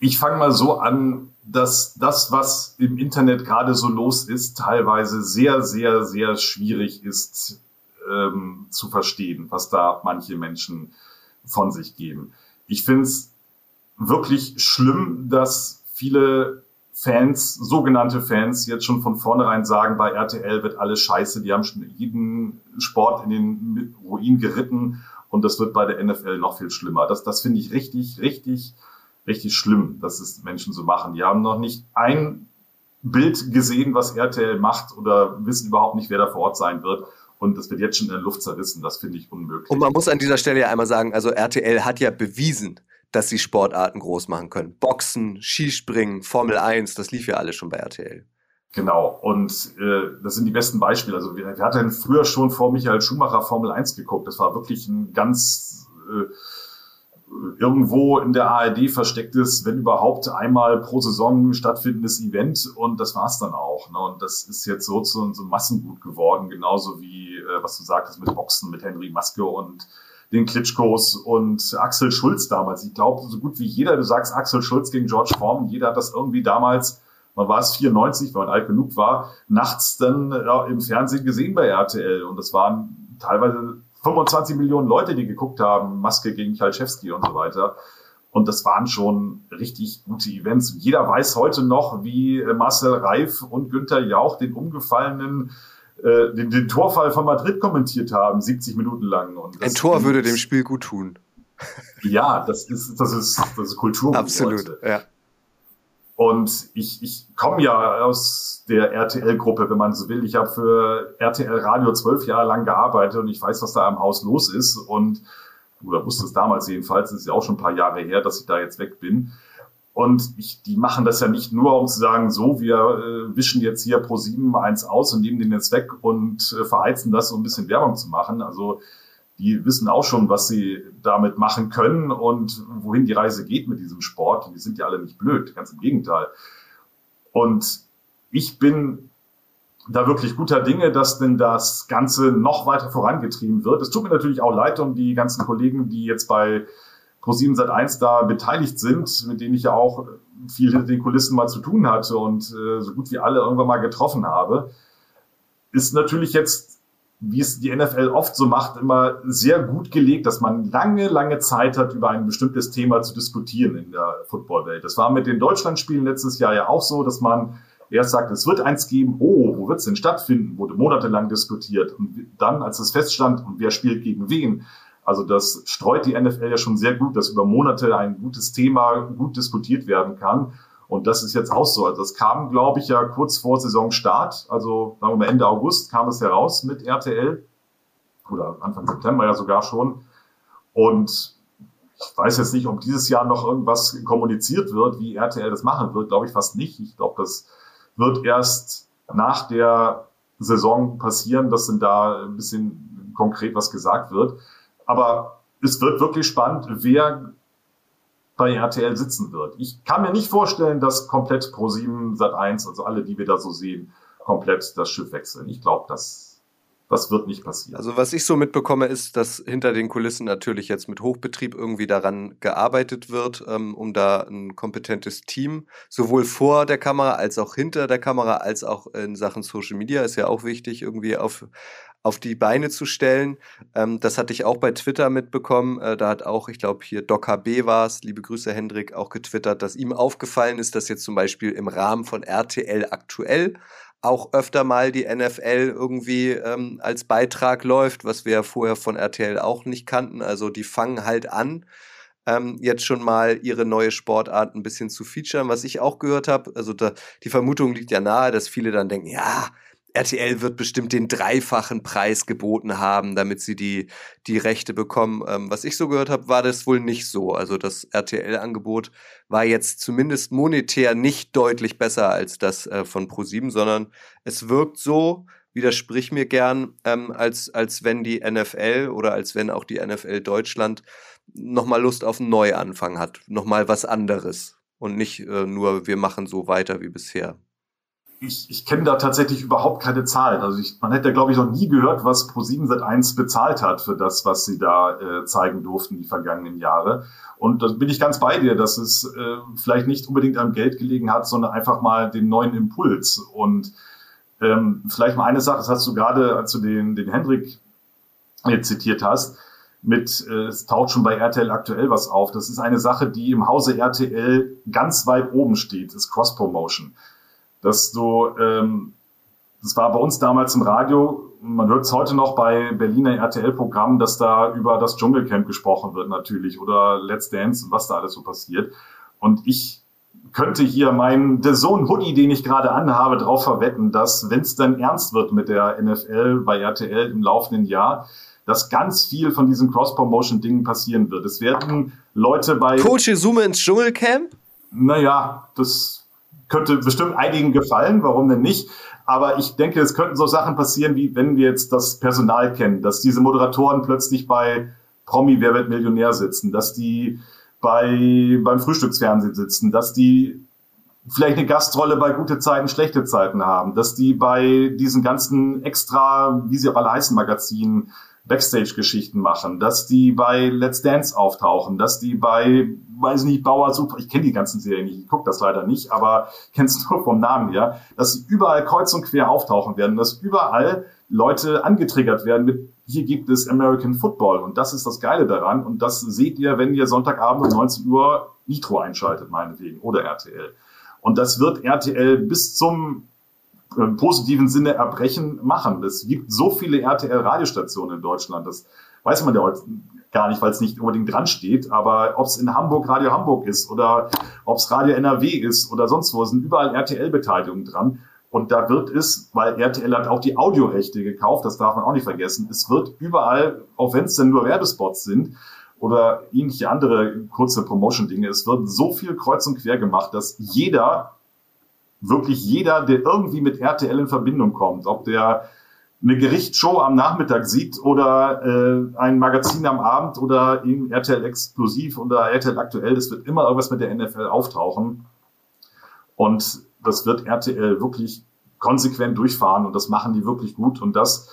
Ich fange mal so an, dass das, was im Internet gerade so los ist, teilweise sehr, sehr, sehr schwierig ist ähm, zu verstehen, was da manche Menschen von sich geben. Ich finde es wirklich schlimm, dass viele Fans, sogenannte Fans, jetzt schon von vornherein sagen, bei RTL wird alles scheiße, die haben schon jeden Sport in den Ruin geritten und das wird bei der NFL noch viel schlimmer. Das, das finde ich richtig, richtig, richtig schlimm, dass es Menschen so machen. Die haben noch nicht ein Bild gesehen, was RTL macht oder wissen überhaupt nicht, wer da vor Ort sein wird. Und das wird jetzt schon in der Luft zerrissen. Das finde ich unmöglich. Und man muss an dieser Stelle ja einmal sagen, also RTL hat ja bewiesen, dass sie Sportarten groß machen können. Boxen, Skispringen, Formel 1, das lief ja alles schon bei RTL. Genau, und äh, das sind die besten Beispiele. Also wir, wir hatten früher schon vor Michael Schumacher Formel 1 geguckt. Das war wirklich ein ganz äh, irgendwo in der ARD verstecktes, wenn überhaupt einmal pro Saison stattfindendes Event und das war's dann auch. Ne? Und das ist jetzt so zu so Massengut geworden, genauso wie äh, was du sagtest mit Boxen, mit Henry Maske und den Klitschkos und Axel Schulz damals. Ich glaube, so gut wie jeder, du sagst Axel Schulz gegen George Foreman, jeder hat das irgendwie damals, man war es 94, weil man alt genug war, nachts dann im Fernsehen gesehen bei RTL. Und das waren teilweise 25 Millionen Leute, die geguckt haben, Maske gegen Chalczewski und so weiter. Und das waren schon richtig gute Events. Jeder weiß heute noch, wie Marcel Reif und Günther Jauch den umgefallenen äh, den, den Torfall von Madrid kommentiert haben, 70 Minuten lang. Und Ein Tor würde dem Spiel gut tun. Ja, das ist, das ist, das ist Kultur. Absolut, heute. ja. Und ich, ich komme ja aus der RTL-Gruppe, wenn man so will. Ich habe für RTL Radio zwölf Jahre lang gearbeitet und ich weiß, was da im Haus los ist. Und oder wusste es damals jedenfalls, das ist ja auch schon ein paar Jahre her, dass ich da jetzt weg bin. Und ich, die machen das ja nicht nur, um zu sagen, so, wir äh, wischen jetzt hier pro sieben eins aus und nehmen den jetzt weg und äh, verheizen das, um ein bisschen Werbung zu machen. Also die wissen auch schon, was sie damit machen können und wohin die Reise geht mit diesem Sport. Die sind ja alle nicht blöd, ganz im Gegenteil. Und ich bin da wirklich guter Dinge, dass denn das Ganze noch weiter vorangetrieben wird. Es tut mir natürlich auch leid um die ganzen Kollegen, die jetzt bei Pro7 Sat1 da beteiligt sind, mit denen ich ja auch viel hinter den Kulissen mal zu tun hatte und äh, so gut wie alle irgendwann mal getroffen habe, ist natürlich jetzt, wie es die NFL oft so macht, immer sehr gut gelegt, dass man lange, lange Zeit hat, über ein bestimmtes Thema zu diskutieren in der Footballwelt. Das war mit den Deutschlandspielen letztes Jahr ja auch so, dass man erst sagt, es wird eins geben, oh, wo wird es denn stattfinden, wurde monatelang diskutiert. Und dann, als es feststand, und wer spielt gegen wen, also das streut die NFL ja schon sehr gut, dass über Monate ein gutes Thema gut diskutiert werden kann. Und das ist jetzt auch so. Also das kam, glaube ich, ja kurz vor Saisonstart, also sagen wir mal Ende August kam es heraus mit RTL oder Anfang September ja sogar schon. Und ich weiß jetzt nicht, ob dieses Jahr noch irgendwas kommuniziert wird, wie RTL das machen wird, glaube ich fast nicht. Ich glaube, das wird erst nach der Saison passieren, dass denn da ein bisschen konkret was gesagt wird. Aber es wird wirklich spannend, wer bei RTL sitzen wird. Ich kann mir nicht vorstellen, dass komplett Pro7 Sat1, also alle, die wir da so sehen, komplett das Schiff wechseln. Ich glaube, das das wird nicht passieren. Also was ich so mitbekomme, ist, dass hinter den Kulissen natürlich jetzt mit Hochbetrieb irgendwie daran gearbeitet wird, ähm, um da ein kompetentes Team sowohl vor der Kamera als auch hinter der Kamera als auch in Sachen Social Media ist ja auch wichtig irgendwie auf auf die Beine zu stellen. Ähm, das hatte ich auch bei Twitter mitbekommen. Äh, da hat auch, ich glaube, hier Doc HB war es, liebe Grüße Hendrik, auch getwittert, dass ihm aufgefallen ist, dass jetzt zum Beispiel im Rahmen von RTL aktuell auch öfter mal die NFL irgendwie ähm, als Beitrag läuft, was wir ja vorher von RTL auch nicht kannten. Also die fangen halt an, ähm, jetzt schon mal ihre neue Sportart ein bisschen zu featuren, was ich auch gehört habe. Also da, die Vermutung liegt ja nahe, dass viele dann denken, ja, RTL wird bestimmt den dreifachen Preis geboten haben, damit sie die, die Rechte bekommen. Ähm, was ich so gehört habe, war das wohl nicht so. Also das RTL-Angebot war jetzt zumindest monetär nicht deutlich besser als das äh, von ProSieben, sondern es wirkt so, widersprich mir gern, ähm, als, als wenn die NFL oder als wenn auch die NFL Deutschland nochmal Lust auf einen Neuanfang hat, nochmal was anderes und nicht äh, nur wir machen so weiter wie bisher ich, ich kenne da tatsächlich überhaupt keine Zahlen. Also ich, man hätte, glaube ich, noch nie gehört, was Pro7 seit 1 bezahlt hat für das, was sie da äh, zeigen durften die vergangenen Jahre. Und da bin ich ganz bei dir, dass es äh, vielleicht nicht unbedingt am Geld gelegen hat, sondern einfach mal den neuen Impuls. Und ähm, vielleicht mal eine Sache, das hast du gerade, als du den, den Hendrik jetzt zitiert hast, mit, äh, es taucht schon bei RTL aktuell was auf. Das ist eine Sache, die im Hause RTL ganz weit oben steht, ist Cross-Promotion dass du, ähm, das war bei uns damals im Radio, man hört es heute noch bei Berliner RTL-Programmen, dass da über das Dschungelcamp gesprochen wird natürlich oder Let's Dance und was da alles so passiert. Und ich könnte hier meinen The Zone Hoodie, den ich gerade anhabe, darauf verwetten, dass wenn es dann ernst wird mit der NFL bei RTL im laufenden Jahr, dass ganz viel von diesen Cross-Promotion-Dingen passieren wird. Es werden Leute bei... Coach Sume ins Dschungelcamp? Naja, das könnte bestimmt einigen gefallen, warum denn nicht? Aber ich denke, es könnten so Sachen passieren, wie wenn wir jetzt das Personal kennen, dass diese Moderatoren plötzlich bei Promi Wer wird Millionär sitzen, dass die bei, beim Frühstücksfernsehen sitzen, dass die vielleicht eine Gastrolle bei gute Zeiten, schlechte Zeiten haben, dass die bei diesen ganzen extra, wie sie auch alle heißen, Magazinen Backstage-Geschichten machen, dass die bei Let's Dance auftauchen, dass die bei, weiß ich nicht, Bauer Super, ich kenne die ganzen Serien nicht, ich gucke das leider nicht, aber [laughs] kennst nur vom Namen her, dass sie überall kreuz und quer auftauchen werden, dass überall Leute angetriggert werden mit, hier gibt es American Football und das ist das Geile daran und das seht ihr, wenn ihr Sonntagabend um 19 Uhr Nitro einschaltet, meinetwegen, oder RTL. Und das wird RTL bis zum im positiven Sinne Erbrechen machen. Es gibt so viele RTL-Radiostationen in Deutschland, das weiß man ja heute gar nicht, weil es nicht unbedingt dran steht. Aber ob es in Hamburg Radio Hamburg ist oder ob es Radio NRW ist oder sonst wo, sind überall RTL-Beteiligungen dran. Und da wird es, weil RTL hat auch die Audiorechte gekauft, das darf man auch nicht vergessen, es wird überall, auch wenn es denn nur Werbespots sind oder ähnliche andere kurze Promotion-Dinge, es wird so viel kreuz und quer gemacht, dass jeder wirklich jeder, der irgendwie mit RTL in Verbindung kommt, ob der eine Gerichtsshow am Nachmittag sieht oder äh, ein Magazin am Abend oder eben RTL Explosiv oder RTL Aktuell, das wird immer irgendwas mit der NFL auftauchen. Und das wird RTL wirklich konsequent durchfahren und das machen die wirklich gut. Und das,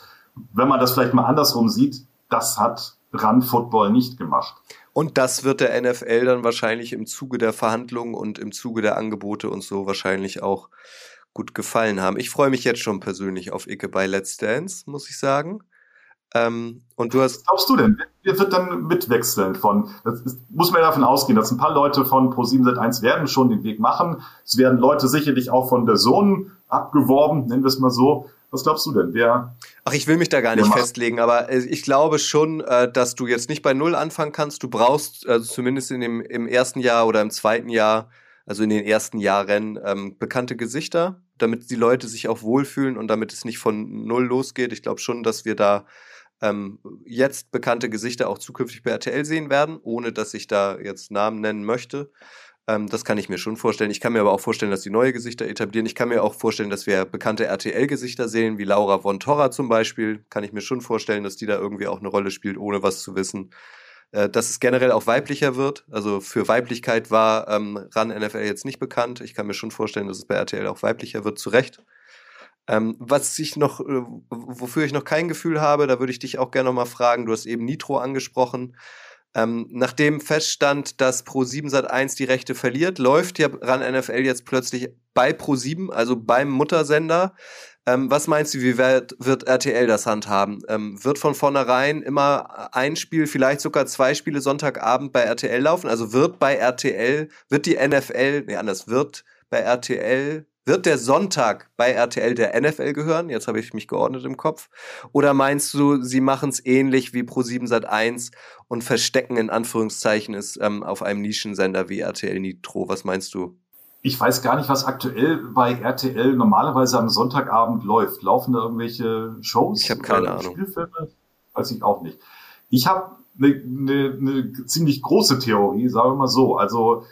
wenn man das vielleicht mal andersrum sieht, das hat Run Football nicht gemacht. Und das wird der NFL dann wahrscheinlich im Zuge der Verhandlungen und im Zuge der Angebote und so wahrscheinlich auch gut gefallen haben. Ich freue mich jetzt schon persönlich auf Icke bei Let's Dance, muss ich sagen. Ähm, und du hast. Was glaubst du denn? Wer wird dann mitwechseln von, das ist, muss man ja davon ausgehen, dass ein paar Leute von Pro7 Sat1 werden schon den Weg machen. Es werden Leute sicherlich auch von der Sohn abgeworben, nennen wir es mal so. Was glaubst du denn? Wer? Ach, ich will mich da gar nicht festlegen, aber äh, ich glaube schon, äh, dass du jetzt nicht bei Null anfangen kannst. Du brauchst, also zumindest in dem, im ersten Jahr oder im zweiten Jahr, also in den ersten Jahren, ähm, bekannte Gesichter, damit die Leute sich auch wohlfühlen und damit es nicht von Null losgeht. Ich glaube schon, dass wir da ähm, jetzt bekannte Gesichter auch zukünftig bei RTL sehen werden, ohne dass ich da jetzt Namen nennen möchte. Ähm, das kann ich mir schon vorstellen. Ich kann mir aber auch vorstellen, dass die neue Gesichter etablieren. Ich kann mir auch vorstellen, dass wir bekannte RTL-Gesichter sehen, wie Laura von Torra zum Beispiel. Kann ich mir schon vorstellen, dass die da irgendwie auch eine Rolle spielt, ohne was zu wissen. Äh, dass es generell auch weiblicher wird. Also für Weiblichkeit war ähm, RAN NFL jetzt nicht bekannt. Ich kann mir schon vorstellen, dass es bei RTL auch weiblicher wird, zu Recht. Ähm, was ich noch, äh, wofür ich noch kein Gefühl habe, da würde ich dich auch gerne noch mal fragen. Du hast eben Nitro angesprochen. Ähm, nachdem feststand, dass Pro7 Sat1 die Rechte verliert, läuft ja RAN NFL jetzt plötzlich bei Pro7, also beim Muttersender. Ähm, was meinst du, wie wird, wird RTL das handhaben? Ähm, wird von vornherein immer ein Spiel, vielleicht sogar zwei Spiele Sonntagabend bei RTL laufen? Also wird bei RTL, wird die NFL, nee, anders, wird bei RTL wird der Sonntag bei RTL der NFL gehören? Jetzt habe ich mich geordnet im Kopf. Oder meinst du, sie machen es ähnlich wie Pro7 Sat 1 und verstecken in Anführungszeichen es ähm, auf einem Nischensender wie RTL Nitro? Was meinst du? Ich weiß gar nicht, was aktuell bei RTL normalerweise am Sonntagabend läuft. Laufen da irgendwelche Shows? Ich habe keine Ahnung. Spielfilme? Weiß ich auch nicht. Ich habe eine ne, ne ziemlich große Theorie, sagen wir mal so. Also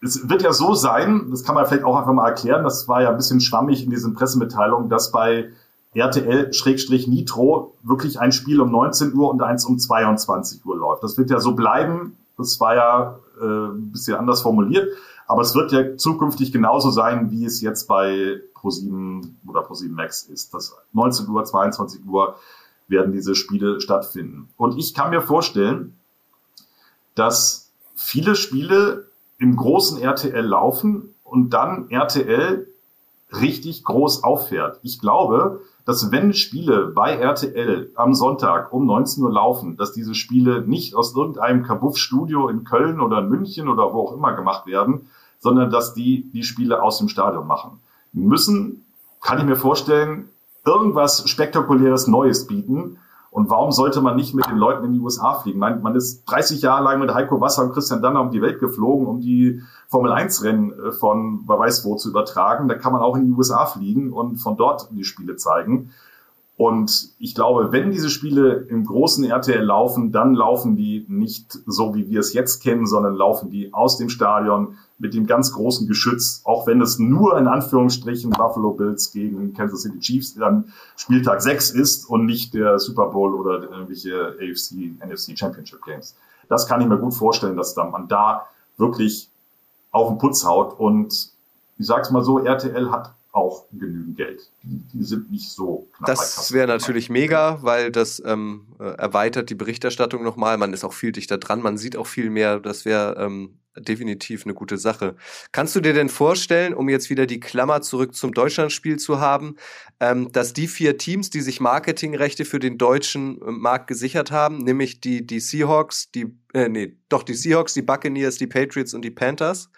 es wird ja so sein, das kann man vielleicht auch einfach mal erklären, das war ja ein bisschen schwammig in diesen Pressemitteilungen, dass bei RTL-Nitro wirklich ein Spiel um 19 Uhr und eins um 22 Uhr läuft. Das wird ja so bleiben. Das war ja äh, ein bisschen anders formuliert. Aber es wird ja zukünftig genauso sein, wie es jetzt bei Pro7 oder Pro7 Max ist. Das 19 Uhr, 22 Uhr werden diese Spiele stattfinden. Und ich kann mir vorstellen, dass viele Spiele im großen RTL laufen und dann RTL richtig groß auffährt. Ich glaube, dass wenn Spiele bei RTL am Sonntag um 19 Uhr laufen, dass diese Spiele nicht aus irgendeinem Kabuff-Studio in Köln oder in München oder wo auch immer gemacht werden, sondern dass die die Spiele aus dem Stadion machen. Müssen, kann ich mir vorstellen, irgendwas spektakuläres Neues bieten, und warum sollte man nicht mit den Leuten in die USA fliegen? Man, man ist 30 Jahre lang mit Heiko Wasser und Christian Danner um die Welt geflogen, um die Formel 1 Rennen äh, von wer weiß wo zu übertragen. Da kann man auch in die USA fliegen und von dort die Spiele zeigen. Und ich glaube, wenn diese Spiele im großen RTL laufen, dann laufen die nicht so, wie wir es jetzt kennen, sondern laufen die aus dem Stadion mit dem ganz großen Geschütz, auch wenn es nur in Anführungsstrichen Buffalo Bills gegen Kansas City Chiefs dann Spieltag 6 ist und nicht der Super Bowl oder irgendwelche AFC, NFC Championship Games. Das kann ich mir gut vorstellen, dass dann man da wirklich auf den Putz haut und ich sag's mal so, RTL hat auch genügend Geld. Die, die sind nicht so knapp. Das wäre natürlich mega, weil das ähm, äh, erweitert die Berichterstattung nochmal. Man ist auch viel dichter dran, man sieht auch viel mehr. Das wäre ähm, definitiv eine gute Sache. Kannst du dir denn vorstellen, um jetzt wieder die Klammer zurück zum Deutschlandspiel zu haben, ähm, dass die vier Teams, die sich Marketingrechte für den deutschen äh, Markt gesichert haben, nämlich die, die Seahawks, die, äh, nee, doch die Seahawks, die Buccaneers, die Patriots und die Panthers,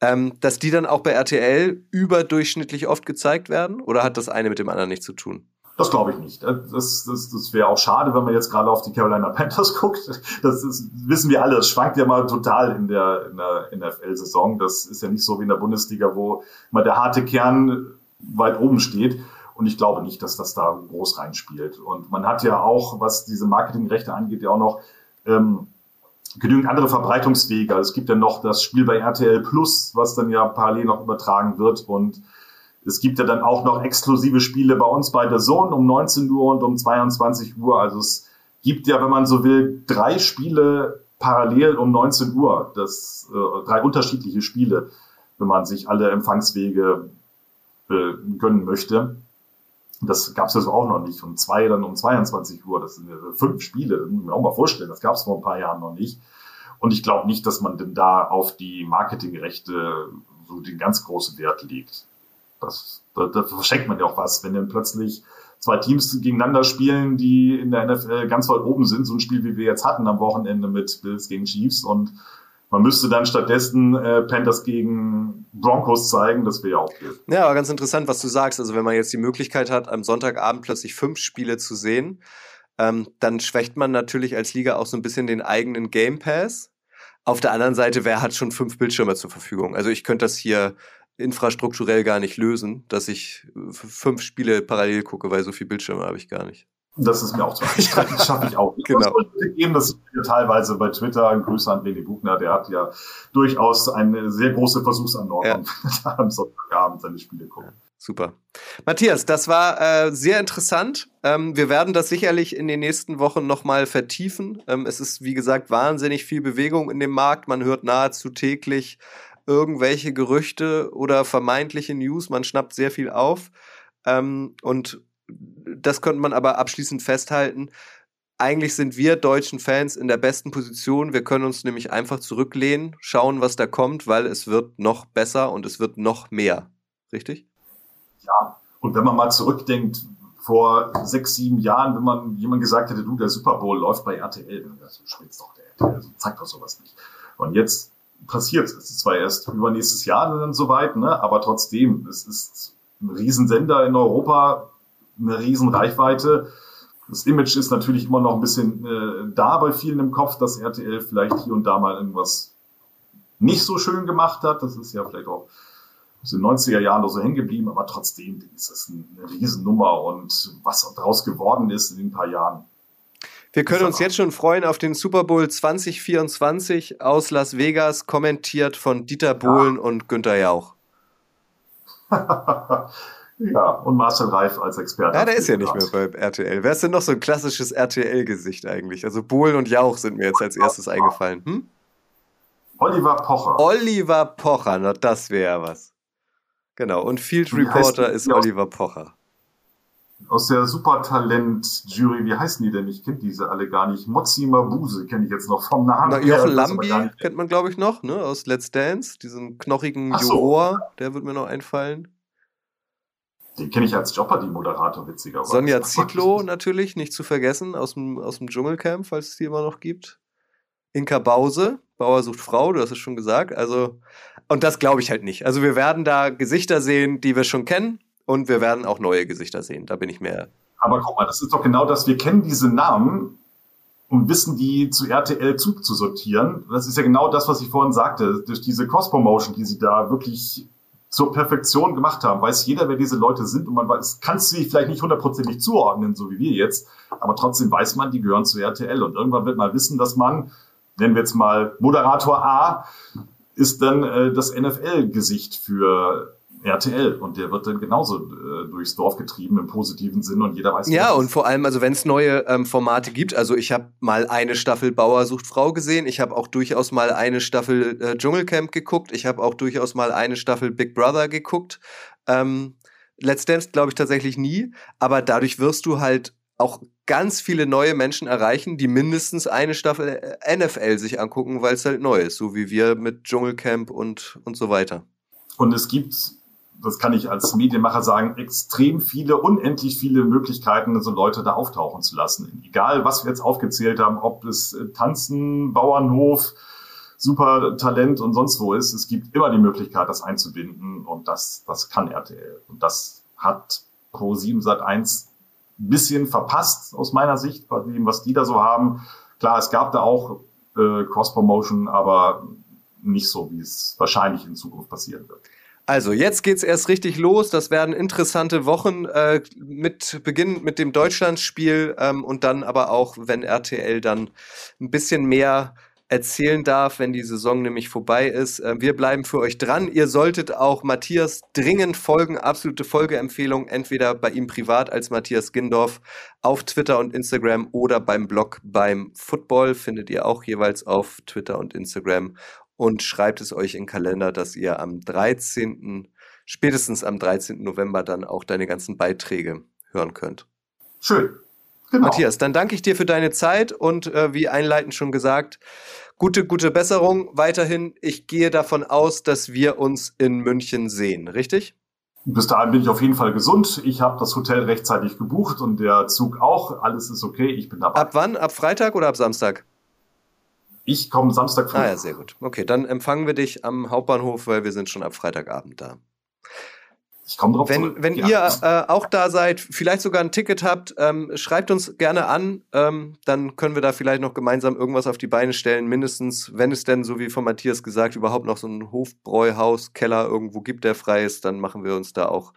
ähm, dass die dann auch bei RTL überdurchschnittlich oft gezeigt werden? Oder hat das eine mit dem anderen nichts zu tun? Das glaube ich nicht. Das, das, das wäre auch schade, wenn man jetzt gerade auf die Carolina Panthers [laughs] guckt. Das ist, wissen wir alle. Es schwankt ja mal total in der, in der NFL-Saison. Das ist ja nicht so wie in der Bundesliga, wo mal der harte Kern weit oben steht. Und ich glaube nicht, dass das da groß reinspielt. Und man hat ja auch, was diese Marketingrechte angeht, ja auch noch ähm, genügend andere Verbreitungswege. Also es gibt ja noch das Spiel bei RTL Plus, was dann ja parallel noch übertragen wird und es gibt ja dann auch noch exklusive Spiele bei uns bei der Zone um 19 Uhr und um 22 Uhr. Also es gibt ja, wenn man so will, drei Spiele parallel um 19 Uhr. Das äh, drei unterschiedliche Spiele, wenn man sich alle Empfangswege äh, gönnen möchte. Das gab es ja so auch noch nicht. Und zwei dann um 22 Uhr. Das sind fünf Spiele. Muss man auch mal vorstellen. Das gab es vor ein paar Jahren noch nicht. Und ich glaube nicht, dass man denn da auf die Marketingrechte so den ganz großen Wert legt. Das, da, da verschenkt man ja auch was, wenn dann plötzlich zwei Teams gegeneinander spielen, die in der NFL ganz weit oben sind. So ein Spiel, wie wir jetzt hatten am Wochenende mit Bills gegen Chiefs. Und man müsste dann stattdessen äh, Panthers gegen Broncos zeigen, das wäre ja auch gut. Ja, aber ganz interessant, was du sagst. Also wenn man jetzt die Möglichkeit hat, am Sonntagabend plötzlich fünf Spiele zu sehen, ähm, dann schwächt man natürlich als Liga auch so ein bisschen den eigenen Game Pass. Auf der anderen Seite, wer hat schon fünf Bildschirme zur Verfügung? Also ich könnte das hier infrastrukturell gar nicht lösen, dass ich fünf Spiele parallel gucke, weil so viel Bildschirme habe ich gar nicht. Das ist mir auch zu [laughs] anstrengend. Das schaffe ich auch nicht. Genau. Das geben, das teilweise bei Twitter. Ein Grüße an Leni Buchner, der hat ja durchaus eine sehr große Versuchsanordnung, ja. [laughs] am Sonntagabend seine Spiele gucken. Super. Matthias, das war äh, sehr interessant. Ähm, wir werden das sicherlich in den nächsten Wochen nochmal vertiefen. Ähm, es ist, wie gesagt, wahnsinnig viel Bewegung in dem Markt. Man hört nahezu täglich irgendwelche Gerüchte oder vermeintliche News. Man schnappt sehr viel auf. Ähm, und das könnte man aber abschließend festhalten. Eigentlich sind wir deutschen Fans in der besten Position. Wir können uns nämlich einfach zurücklehnen, schauen, was da kommt, weil es wird noch besser und es wird noch mehr. Richtig? Ja, und wenn man mal zurückdenkt, vor sechs, sieben Jahren, wenn man jemand gesagt hätte, du, der Super Bowl läuft bei RTL, dann das schwitzt doch der RTL, also zeigt doch sowas nicht. Und jetzt passiert es. ist zwar erst übernächstes Jahr dann soweit, ne, aber trotzdem, es ist ein Riesensender in Europa, eine Riesenreichweite. Das Image ist natürlich immer noch ein bisschen äh, da bei vielen im Kopf, dass RTL vielleicht hier und da mal irgendwas nicht so schön gemacht hat. Das ist ja vielleicht auch aus den 90er Jahren noch so hängen geblieben, aber trotzdem ist es eine Riesennummer und was daraus geworden ist in den paar Jahren. Wir können uns jetzt schon freuen auf den Super Bowl 2024 aus Las Vegas, kommentiert von Dieter Bohlen ja. und Günter Jauch. [laughs] Ja, und Marcel Reif als Experte. Ja, der ist ja nicht mehr bei RTL. Wer ist denn noch so ein klassisches RTL-Gesicht eigentlich? Also Bohlen und Jauch sind mir jetzt als erstes eingefallen. Hm? Oliver Pocher. Oliver Pocher, na das wäre was. Genau, und Field Reporter ist Oliver Pocher. Aus der Supertalent-Jury, wie heißen die denn? Ich kenne diese alle gar nicht. Mozzi Mabuse kenne ich jetzt noch vom Namen. Na, Jochen Lambi kennt man, glaube ich, noch, ne? Aus Let's Dance. Diesen knochigen so. Juror, der wird mir noch einfallen. Den kenne ich als Jeopardy-Moderator, witzigerweise. Sonja Zietlow natürlich, nicht zu vergessen, aus dem, aus dem Dschungelcamp, falls es die immer noch gibt. Inka Bause, Bauer sucht Frau, du hast es schon gesagt. Also, und das glaube ich halt nicht. Also wir werden da Gesichter sehen, die wir schon kennen, und wir werden auch neue Gesichter sehen. Da bin ich mehr. Aber guck mal, das ist doch genau das. Wir kennen diese Namen und wissen die zu RTL zuzusortieren. Das ist ja genau das, was ich vorhin sagte. Durch diese Cross-Promotion, die sie da wirklich zur Perfektion gemacht haben. Weiß jeder, wer diese Leute sind und man weiß, kannst sie vielleicht nicht hundertprozentig zuordnen, so wie wir jetzt, aber trotzdem weiß man, die gehören zu RTL und irgendwann wird man wissen, dass man, nennen wir jetzt mal Moderator A, ist dann äh, das NFL-Gesicht für RTL und der wird dann genauso äh, durchs Dorf getrieben im positiven Sinn und jeder weiß. Ja und vor allem, also wenn es neue ähm, Formate gibt, also ich habe mal eine Staffel Bauer sucht Frau gesehen, ich habe auch durchaus mal eine Staffel äh, Dschungelcamp geguckt, ich habe auch durchaus mal eine Staffel Big Brother geguckt. Ähm, Let's Dance glaube ich tatsächlich nie, aber dadurch wirst du halt auch ganz viele neue Menschen erreichen, die mindestens eine Staffel äh, NFL sich angucken, weil es halt neu ist, so wie wir mit Dschungelcamp und und so weiter. Und es gibt das kann ich als Medienmacher sagen, extrem viele, unendlich viele Möglichkeiten, so Leute da auftauchen zu lassen. Egal, was wir jetzt aufgezählt haben, ob es äh, Tanzen, Bauernhof, super Talent und sonst wo ist. Es gibt immer die Möglichkeit, das einzubinden und das, das kann RTL. Und das hat Pro7 Sat 1 ein bisschen verpasst aus meiner Sicht, bei dem, was die da so haben. Klar, es gab da auch äh, Cross-Promotion, aber nicht so, wie es wahrscheinlich in Zukunft passieren wird. Also, jetzt geht's erst richtig los. Das werden interessante Wochen äh, mit Beginn mit dem Deutschlandspiel ähm, und dann aber auch, wenn RTL dann ein bisschen mehr erzählen darf, wenn die Saison nämlich vorbei ist. Äh, wir bleiben für euch dran. Ihr solltet auch Matthias dringend folgen. Absolute Folgeempfehlung, entweder bei ihm privat als Matthias Gindorf auf Twitter und Instagram oder beim Blog beim Football findet ihr auch jeweils auf Twitter und Instagram und schreibt es euch in den Kalender, dass ihr am 13., spätestens am 13. November dann auch deine ganzen Beiträge hören könnt. Schön. Genau. Matthias, dann danke ich dir für deine Zeit und äh, wie einleitend schon gesagt, gute, gute Besserung weiterhin. Ich gehe davon aus, dass wir uns in München sehen, richtig? Bis dahin bin ich auf jeden Fall gesund. Ich habe das Hotel rechtzeitig gebucht und der Zug auch. Alles ist okay. Ich bin dabei. Ab wann? Ab Freitag oder ab Samstag? Ich komme Samstag früh. Ah ja, sehr gut. Okay, dann empfangen wir dich am Hauptbahnhof, weil wir sind schon ab Freitagabend da. Ich komme drauf Wenn, zurück. wenn Ja. ihr äh, auch da seid, vielleicht sogar ein Ticket habt, ähm, schreibt uns gerne an. Ähm, dann können wir da vielleicht noch gemeinsam irgendwas auf die Beine stellen. Mindestens, wenn es denn, so wie von Matthias gesagt, überhaupt noch so ein Hofbräuhaus, Keller irgendwo gibt, der frei ist, dann machen wir uns da auch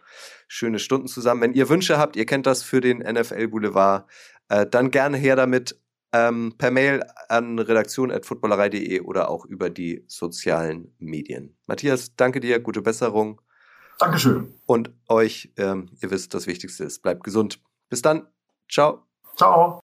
schöne Stunden zusammen. Wenn ihr Wünsche habt, ihr kennt das für den NFL Boulevard, äh, dann gerne her damit. Ähm, per Mail an redaktion.footballerei.de oder auch über die sozialen Medien. Matthias, danke dir, gute Besserung. Dankeschön. Und euch, ähm, ihr wisst, das Wichtigste ist, bleibt gesund. Bis dann. Ciao. Ciao.